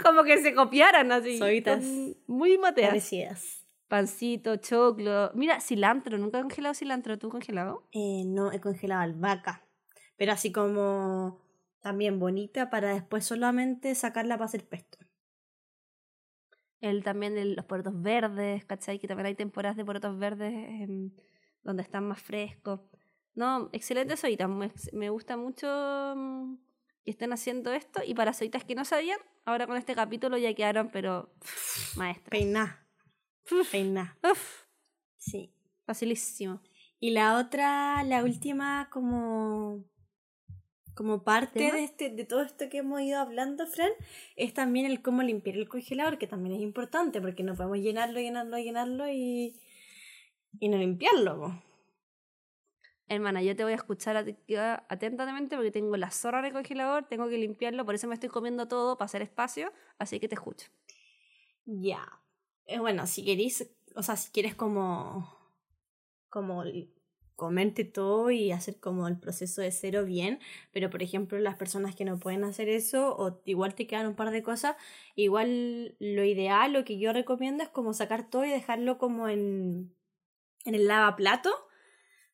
como que se copiaran así. Soitas. Muy mateas. Parecidas. Pancito, choclo. Mira, cilantro. Nunca he congelado cilantro. ¿Tú congelado? Eh, no, he congelado albahaca. Pero así como también bonita para después solamente sacarla para hacer pesto. El, también el- los porotos verdes, ¿cachai? Que también hay temporadas de porotos verdes em, donde están más frescos. No, excelente soita. Me, gusta mucho mm, que estén haciendo esto. Y para soitas que no sabían, ahora con este capítulo ya quedaron, pero maestras. Peiná. Peiná. Uf, Sí. facilísimo. Y la otra, la última como como parte ¿Tema? de este de todo esto que hemos ido hablando, Fran, es también el cómo limpiar el congelador, que también es importante porque no podemos llenarlo, llenarlo, llenarlo y y no limpiarlo. po. Hermana, yo te voy a escuchar at- atentamente porque tengo la zorra en el congelador, tengo que limpiarlo, por eso me estoy comiendo todo para hacer espacio, así que te escucho. Ya. Eh, bueno, si queréis, o sea, si quieres como como comerte todo y hacer como el proceso de cero bien, pero por ejemplo las personas que no pueden hacer eso o igual te quedan un par de cosas, igual lo ideal, lo que yo recomiendo es como sacar todo y dejarlo como en en el lavaplato,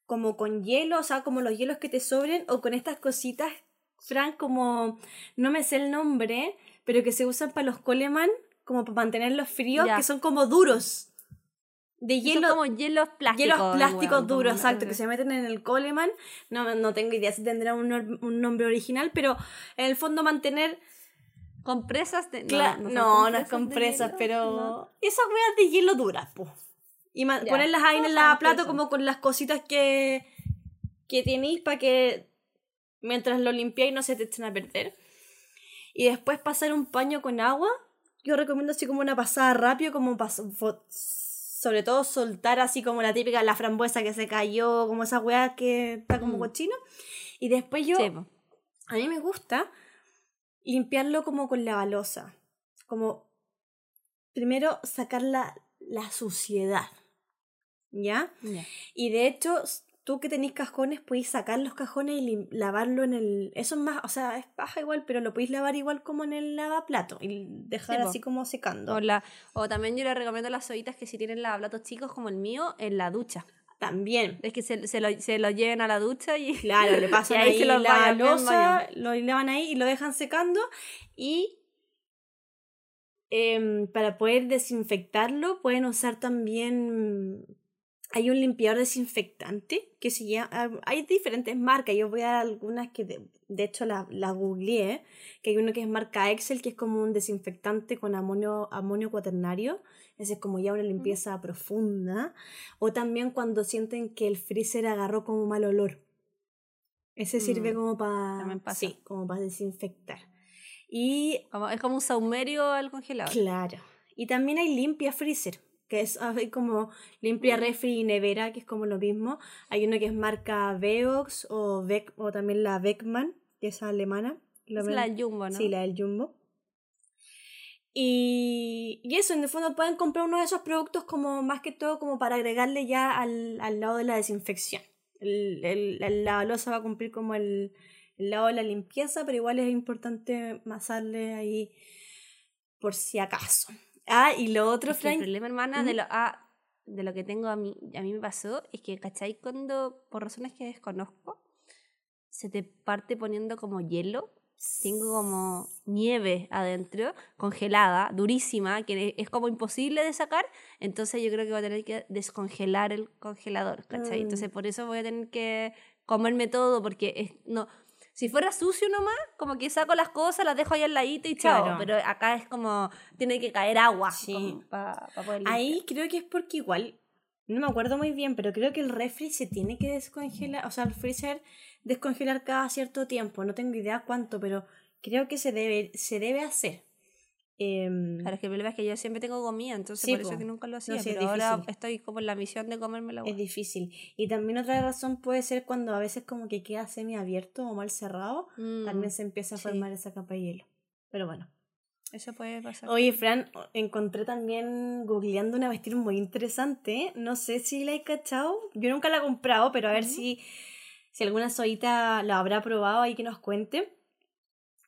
como con hielo, o sea, como los hielos que te sobren o con estas cositas, Fran, como no me sé el nombre, pero que se usan para los coleman, como para mantenerlos fríos, Ya. que son como duros. De Son hielo, como hielos plásticos. hielos plásticos duros, exacto, que se meten en el coleman. No, no tengo idea si tendrá un, nombre original, pero en el fondo mantener... Compresas de. Son no, no, es compresas pero... Esas weas de hielo duras, pues. Y Ya, ponerlas ahí en el lavaplato como con las cositas que... que tenéis para que mientras lo limpiáis no se te echen a perder. Y después pasar un paño con agua. Yo recomiendo así como una pasada rápido, como sobre todo soltar así como la típica, la frambuesa que se cayó, como esa weá que está como Mm. cochino. Y después yo, Sí, a mí me gusta limpiarlo como con la balosa. Como primero sacar la, la suciedad. ¿Ya? Y de hecho, tú que tenés cajones, podéis sacar los cajones y lavarlo en el. Eso es más, o sea, es paja igual, pero lo podéis lavar igual como en el lavaplato y dejar Sí, así como secando. O, la, o también yo le recomiendo las ollitas que si tienen lavaplatos chicos como el mío, en la ducha. También. Es que se, se, lo, se lo lleven a la ducha y... Claro, le pasan Y ahí ahí, se los la losa, lo lavan ahí y lo dejan secando. Y em, para poder desinfectarlo, pueden usar también. Hay un limpiador desinfectante que se llama. ah, Hay diferentes marcas. Yo voy a dar algunas que de, de hecho la, la googleé. Que hay uno que es marca Excel, que es como un desinfectante con amonio, amonio cuaternario. Ese es como ya una limpieza profunda. O también cuando sienten que el freezer agarró como mal olor. Ese sirve Mm, como para. Sí, como para desinfectar. Y Como, es como un saumerio al congelador. Claro. Y también hay limpia freezer, que es hay como limpia Mm. refri y nevera, que es como lo mismo. Hay uno que es marca Veox o, Beck, o también la Beckman, que es alemana. Lo Es la Jumbo, ¿no? Sí, la del Jumbo. Y, y eso, en el fondo pueden comprar uno de esos productos como más que todo como para agregarle ya al, al lado de la desinfección. El, el- la- balosa va a cumplir como el, el lado de la limpieza, pero igual es importante masarle ahí por si acaso. Ah, y lo otro, Es que el Frank, problema, hermana, de Ujú. lo, ah, de lo que tengo a mí, a mí me pasó, es que, ¿cachai? Cuando, por razones que desconozco, se te parte poniendo como hielo. Tengo como nieve adentro, congelada, durísima, que es como imposible de sacar. Entonces yo creo que voy a tener que descongelar el congelador, ¿cachai? Mm. Entonces por eso voy a tener que comerme todo, porque es, no, si fuera sucio nomás, como que saco las cosas, las dejo ahí al ladito y chao. Claro. Pero acá es como, tiene que caer agua Sí. para poder Ahí creo que es porque igual, no me acuerdo muy bien, pero creo que el refri se tiene que descongelar, o sea, el freezer descongelar cada cierto tiempo. No tengo idea cuánto, pero creo que se debe, se debe hacer. Em, Claro, es que el problema es que yo siempre tengo comida, entonces Sí, por eso es que nunca lo hacía. sí, es pero ahora estoy como en la misión de comerme la es difícil. Y también otra razón puede ser cuando a veces como que queda semiabierto o mal cerrado, también se empieza a Mm, sí. formar esa capa de hielo. Pero bueno. Eso puede pasar. Oye, Fran, encontré también googleando una cuestión muy interesante. No sé si la he cachado. Yo nunca la he comprado, pero a ver si, si alguna soita la habrá probado ahí que nos cuente.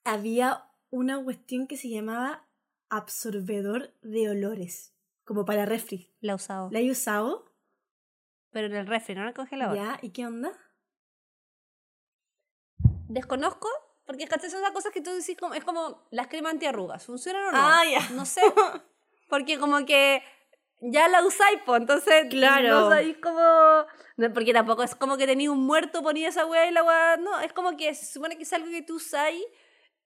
Había una cuestión que se llamaba absorbedor de olores, como para refri. La he usado. ¿La he usado? Pero en el refri, no en el congelador. ¿Ya? ¿Y qué onda? Desconozco, porque ¿cachai? son esas cosas que tú decís, como, es como las cremas antiarrugas. ¿Funcionan o no? Ah, ya. No sé. Porque como que ya la usáis, pues, entonces Claro. no sabéis cómo... no, porque tampoco es como que tenéis un muerto, ponía esa weá y la weá... No, es como que se supone que es algo que tú usáis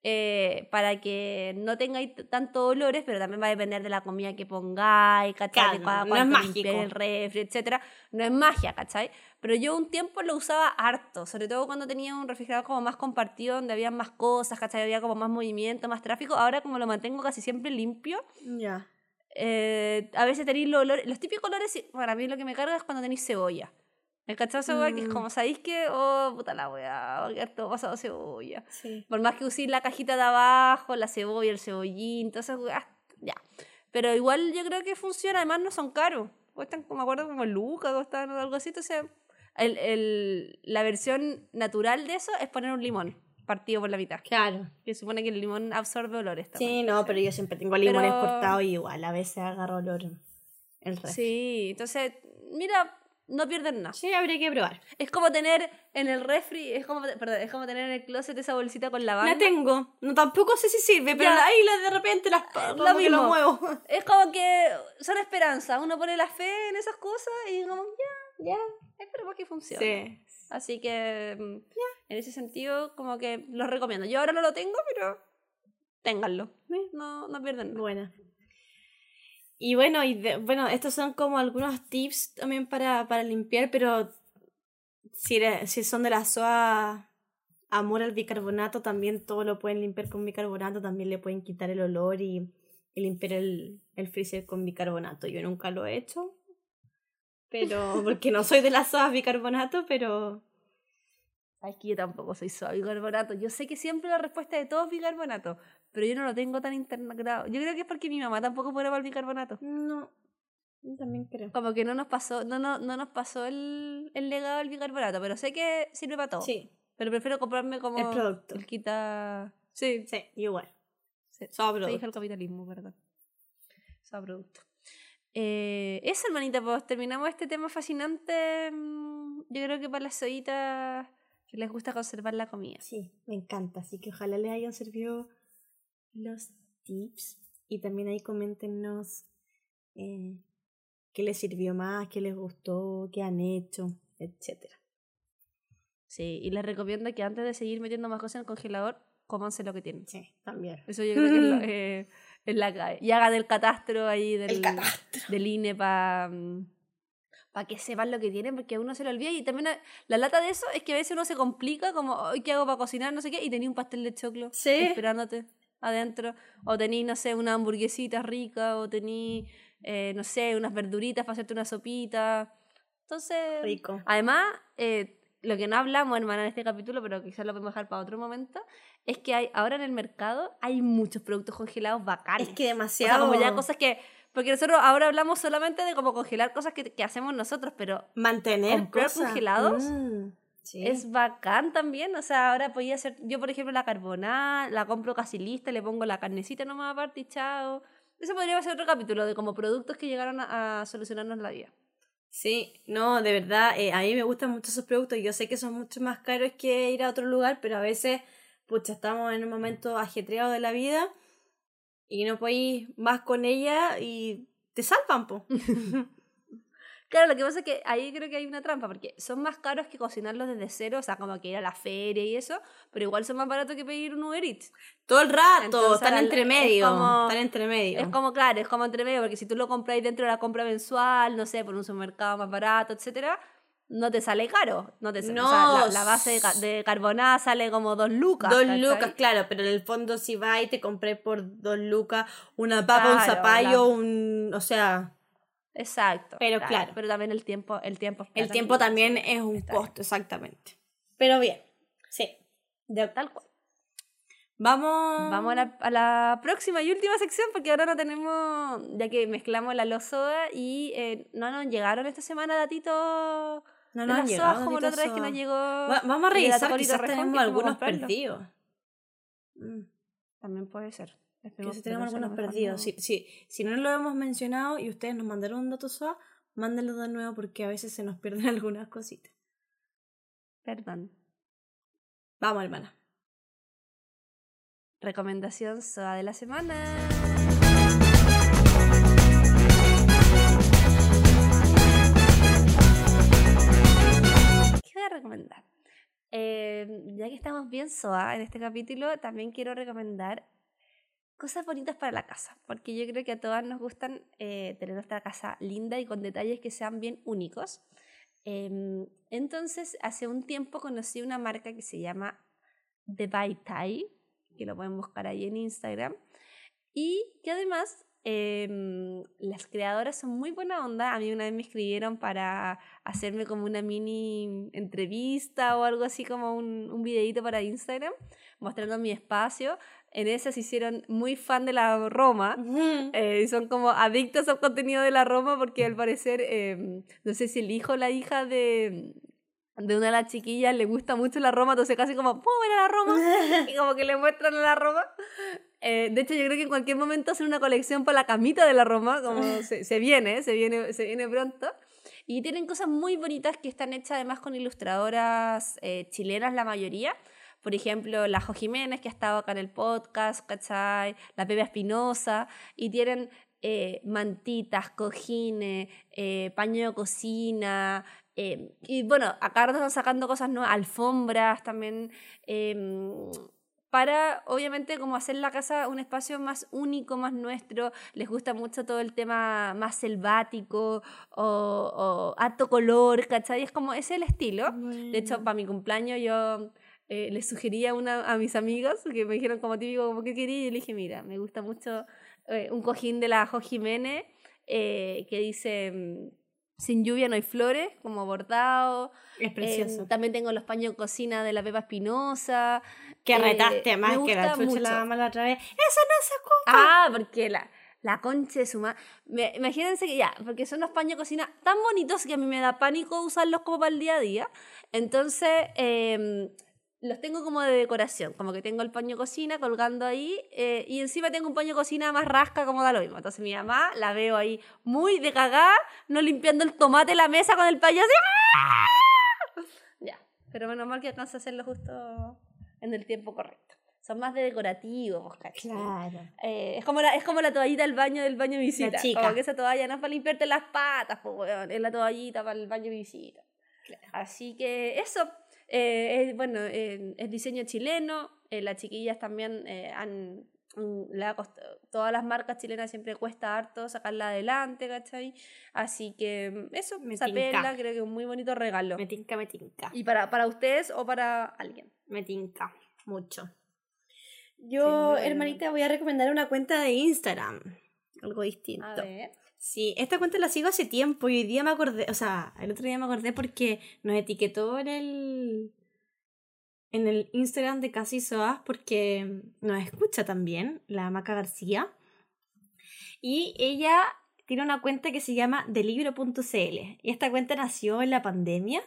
eh, para que no tengáis t- tantos olores, pero también va a depender de la comida que pongáis, ¿cachai? Claro, no es mágico. el refri, etcétera. No es magia, ¿cachai? Pero yo un tiempo lo usaba harto, sobre todo cuando tenía un refrigerador como más compartido, donde había más cosas, ¿cachai? Había como más movimiento, más tráfico. Ahora como lo mantengo casi siempre limpio, Ya. eh, a veces tenéis los olores, los típicos olores, para mí lo que me carga es cuando tenéis cebolla. El cachado cebolla, que es Mm. como, ¿sabéis que? Oh, puta la weá, va a quedar todo pasado cebolla. Sí. Por más que uséis la cajita de abajo, la cebolla, el cebollín, todas esas weas, ya. Pero igual yo creo que funciona, además no son caros. Cuestan, me acuerdo, como lucas, costan o algo así. Entonces, el, el, la versión natural de eso es poner un limón partido por la mitad. Claro. Que supone que el limón absorbe olores también. Sí, no, pero yo siempre tengo limones Pero- cortados y igual a veces agarro olor el refri. Sí, entonces, mira, no pierden nada. Sí, habría que probar. Es como tener en el refri, es como, perdón, es como tener en el closet esa bolsita con lavanda. La tengo. No, tampoco sé si sirve, pero Ya. ahí la- de repente las lo que lo mismo. muevo. Es como que son esperanza. Uno pone la fe en esas cosas y como, ya, ya, esperemos que funcione. Sí. Así que, mm, en ese sentido, como que los recomiendo. Yo ahora no lo tengo, pero ténganlo. No, no pierden nada. Buena. Y bueno, y de- bueno, estos son como algunos tips también para, para limpiar, pero si, eres- si son de la SOA amor al bicarbonato, también todo lo pueden limpiar con bicarbonato, también le pueden quitar el olor y, y limpiar el, el freezer con bicarbonato. Yo nunca lo he hecho, pero porque no soy de la SOA bicarbonato, pero Ay, que yo tampoco soy suave bicarbonato. Yo sé que siempre la respuesta de todos es bicarbonato, pero yo no lo tengo tan integrado. Yo creo que es porque mi mamá tampoco prueba el bicarbonato. no, yo también creo. Como que no nos pasó, no, no, no nos pasó el, el legado del bicarbonato, pero sé que sirve para todo. Sí, Pero prefiero comprarme como el producto. el quita. Sí, Sí, igual. sí. Dije producto. el capitalismo, perdón. Solo producto. Eh, eso, hermanita, pues terminamos este tema fascinante. mm, Yo creo que para las soitas que les gusta conservar la comida. Sí, me encanta. Así que ojalá les hayan servido los tips. Y también ahí coméntenos eh, qué les sirvió más, qué les gustó, qué han hecho, etcétera. Sí, y les recomiendo que antes de seguir metiendo más cosas en el congelador, cómanse lo que tienen. Sí, también. Eso yo creo que es, lo- eh, es la clave. Y hagan el catastro ahí del, El catastro. del INE para para que sepan lo que tienen, porque a uno se lo olvida. Y también eh, la lata de eso es que a veces uno se complica, como, "Ay, ¿qué hago para cocinar? No sé qué, y tenía un pastel de choclo Sí. esperándote adentro. O tení, no sé, una hamburguesita rica, o tení, eh, no sé, unas verduritas para hacerte una sopita. Entonces, Rico. Además, eh, lo que no hablamos, hermana, en este capítulo, pero quizás lo podemos dejar para otro momento, es que hay ahora en el mercado hay muchos productos congelados bacanes. Es que O sea, demasiado. como ya cosas que... Porque nosotros ahora hablamos solamente de cómo congelar cosas que, que hacemos nosotros, pero Mantener comprar cosas. congelados Mm, sí. es bacán también. O sea, ahora podía hacer... Yo, por ejemplo, la carbonada, la compro casi lista, le pongo la carnecita nomás aparte y chao. Eso podría ser otro capítulo de como productos que llegaron a, a solucionarnos la vida. Sí, no, de verdad, eh, a mí me gustan mucho esos productos. Yo sé que son mucho más caros que ir a otro lugar, pero a veces, pucha, estamos en un momento ajetreado de la vida y no podéis más con ella y te salvan, po. Claro, lo que pasa es que ahí creo que hay una trampa, porque son más caros que cocinarlos desde cero, o sea, como que ir a la feria y eso, pero igual son más baratos que pedir un Uber Eats. Todo el rato, Entonces, están entre es medio. como- Están entre medio. Es como, claro, es como entre medio, porque si tú lo compráis dentro de la compra mensual, no sé, por un supermercado más barato, etcétera, no te sale caro. No te sale, o sea, No, la, la base de, ca- de carbonada sale como dos lucas. Dos ¿cachai? lucas, claro, pero en el fondo si vas y te compré por dos lucas una papa, un zapallo, la- un... O sea, Exacto. Pero claro. Pero también el tiempo, el tiempo. el tiempo también es un bien. costo, exactamente. Pero bien, sí. De- Tal cual. Vamos... Vamos a la, a la próxima y última sección porque ahora no tenemos, ya que mezclamos la losoda y eh, no nos llegaron esta semana datitos No nos han llegado como la otra vez que nos llegó. Va- Vamos a revisar, quizás tenemos algunos perdidos. Mm, También puede ser. Que tenemos sea lo algunos perdidos. Si, si, si no lo hemos mencionado y ustedes nos mandaron un dato SOA, mándenlo de nuevo porque a veces se nos pierden algunas cositas. Perdón. Vamos, hermana. Recomendación soda de la semana. ¿Qué voy a recomendar? Eh, ya que estamos bien soa en este capítulo, también quiero recomendar cosas bonitas para la casa, porque yo creo que a todas nos gustan eh, tener nuestra casa linda y con detalles que sean bien únicos. Em, entonces, hace un tiempo conocí una marca que se llama The By Tai, que lo pueden buscar ahí en Instagram, y que además em, las creadoras son muy buena onda. A mí una vez me escribieron para hacerme como una mini entrevista o algo así como un, un videito para Instagram, mostrando mi espacio. En esa se hicieron muy fan de la Roma. Eh, y son como adictos al contenido de la Roma porque al parecer, eh, no sé si el hijo o la hija de, de una de las chiquillas le gusta mucho la Roma, entonces casi como, ¿puedo ver a la Roma? y como que le muestran a la Roma. Eh, de hecho, yo creo que en cualquier momento hacen una colección para la camita de la Roma, como se, se viene, se viene, se viene pronto. Y tienen cosas muy bonitas que están hechas además con ilustradoras eh, chilenas, la mayoría. Por ejemplo, la Jo Jiménez, que ha estado acá en el podcast, ¿cachai? La Pepe Espinosa, y tienen eh, mantitas, cojines, eh, paño de cocina, eh, y bueno, acá están sacando cosas nuevas, alfombras también, eh, para obviamente como hacer la casa un espacio más único, más nuestro. Les gusta mucho todo el tema más selvático o, o alto color, ¿cachai? Es como, ese es el estilo. De hecho, para mi cumpleaños yo eh, les sugería una, a mis amigos que me dijeron como típico, como que quería, y yo le dije, mira, me gusta mucho eh, un cojín de la Jo Jiménez eh, que dice mm, sin lluvia no hay flores, como bordado. Es precioso. Eh, también tengo los paños de cocina de la Pepa Espinosa. que eh, retaste más que la chucha la mamá la otra vez. ¡Eso no se ocupa! Ah, porque la, la concha de su madre. Imagínense que ya, porque son los paños de cocina tan bonitos que a mí me da pánico usarlos como para el día a día. Entonces, em, los tengo como de decoración. Como que tengo el paño de cocina colgando ahí. eh, y encima tengo un paño de cocina más rasca, como da lo mismo. Entonces, mi mamá la veo ahí muy de cagada, no limpiando el tomate en la mesa con el paño así. ¡ah! Ya, pero menos mal que alcanza a hacerlo justo en el tiempo correcto. Son más de decorativos, ¿cachai? Claro. Eh, es, como la, es como la toallita del baño del baño de visita. chica. Como que esa toalla no es para limpiarte las patas, pues, es la toallita para el baño de visita. Así que eso, eh, es, bueno, eh, es diseño chileno, eh, las chiquillas también eh, han... mm, le ha cost- todas las marcas chilenas siempre cuesta harto sacarla adelante, ¿cachai? Así que mm, eso, Me perla creo que es un muy bonito regalo. Me tinca, me tinca. ¿Y para, para ustedes o para alguien? Me tinca mucho. Yo, hermanita, voy a recomendar una cuenta de Instagram. Algo distinto. A ver. Sí, esta cuenta la sigo hace tiempo y hoy día me acordé, o sea, el otro día me acordé porque nos etiquetó en el en el Instagram de Casi Soas porque nos escucha también, la Maca García. Y ella tiene una cuenta que se llama delibro.cl. Y esta cuenta nació en la pandemia,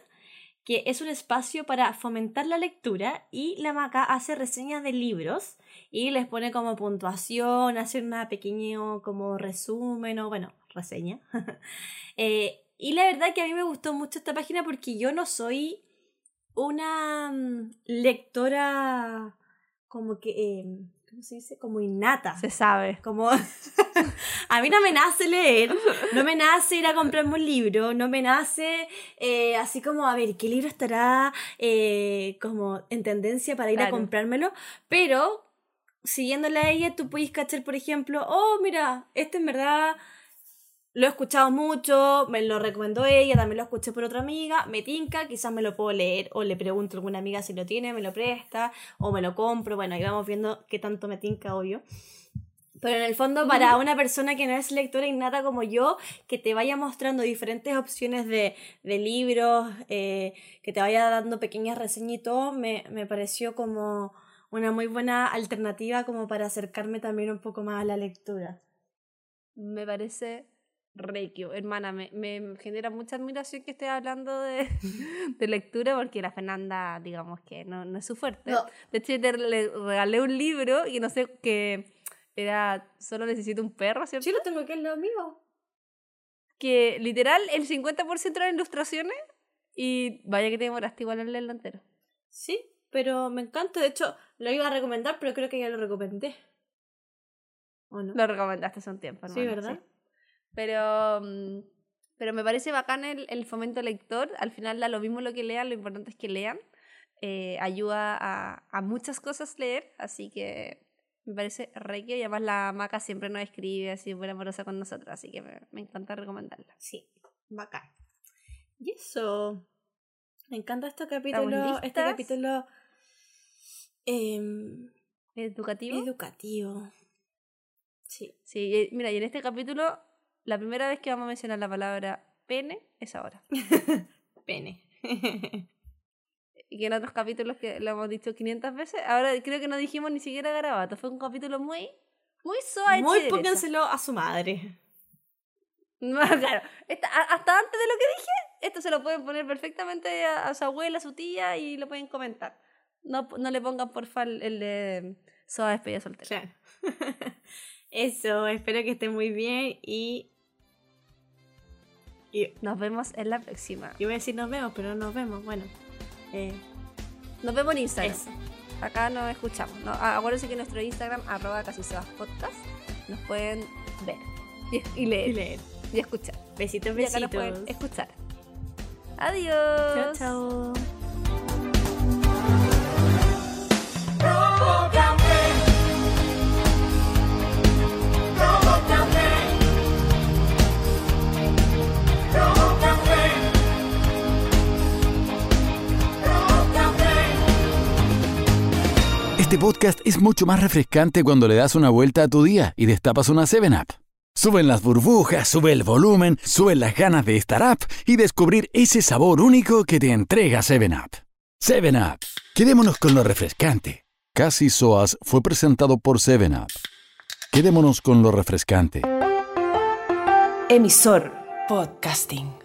que es un espacio para fomentar la lectura y la Maca hace reseñas de libros y les pone como puntuación, hace una pequeño como resumen o bueno, reseña. Eh, y la verdad que a mí me gustó mucho esta página porque yo no soy una mm, lectora como que, eh, ¿cómo se dice? Como innata. Se sabe. Como a mí no me nace leer, no me nace ir a comprarme un libro, no me nace eh, así como a ver qué libro estará eh, como en tendencia para ir a comprármelo, pero siguiéndole a ella tú puedes cachar, por ejemplo, oh, mira, este en verdad lo he escuchado mucho, me lo recomendó ella, también lo escuché por otra amiga, me tinca, quizás me lo puedo leer, o le pregunto a alguna amiga si lo tiene, me lo presta, o me lo compro, bueno, ahí vamos viendo qué tanto me tinca, obvio. Pero en el fondo, para una persona que no es lectora innata como yo, que te vaya mostrando diferentes opciones de, de libros, eh, que te vaya dando pequeñas reseñas y todo, me, me pareció como una muy buena alternativa como para acercarme también un poco más a la lectura. Me parece requio. Hermana, me, me genera mucha admiración que estés hablando de, de lectura porque la Fernanda, digamos que no, no es su fuerte. No. De hecho, te le regalé un libro y no sé, que era Solo necesito un perro, ¿cierto? Sí, lo tengo aquí en lo mío. Que literal el 50% eran ilustraciones y vaya que te demoraste igual en leerlo entero. Sí, pero me encanta. De hecho, lo iba a recomendar, pero creo que ya lo recomendé. ¿O no? Lo recomendaste hace un tiempo, Sí, hermana, ¿verdad? Pero, mm, pero me parece bacán el, el fomento lector. Al final da lo mismo lo que lean, lo importante es que lean. Eh, ayuda a, a muchas cosas leer, así que me parece re que y además la Maca siempre nos escribe así muy amorosa con nosotros, así que me, me encanta recomendarla. Sí, bacán. Y eso. Me encanta este capítulo. ¿Estamos Este capítulo em, ¿Educativo? educativo. Sí. sí, mira, y en este capítulo, la primera vez que vamos a mencionar la palabra pene es ahora. Pene. Y que en otros capítulos que lo hemos dicho 500 veces, ahora creo que no dijimos ni siquiera garabato. Fue un capítulo muy, muy suave. Muy pónganselo a su madre. No, claro, esta- hasta antes de lo que dije, esto se lo pueden poner perfectamente a, a su abuela, a su tía y lo pueden comentar. No, no le pongan porfa el, el de Soa despedida soltera. Claro. Eso, espero que estén muy bien y. y Nos vemos en la próxima. iba a decir nos vemos, pero no nos vemos. Bueno. Eh, Nos vemos en Instagram. eso. Acá nos escuchamos. ¿no? Ah, Acuérdense que nuestro Instagram, arroba casi podcast, nos pueden ver y, y leer Y leer. y escuchar. Besitos, Y acá nos besitos. pueden escuchar. Adiós. Chao, chao. Este podcast es mucho más refrescante cuando le das una vuelta a tu día y destapas una 7-Up. Suben las burbujas, sube el volumen, suben las ganas de estar up y descubrir ese sabor único que te entrega 7-Up. 7-Up. Quedémonos con lo refrescante. Casi Soas fue presentado por 7-Up. Quedémonos con lo refrescante. Emisor Podcasting.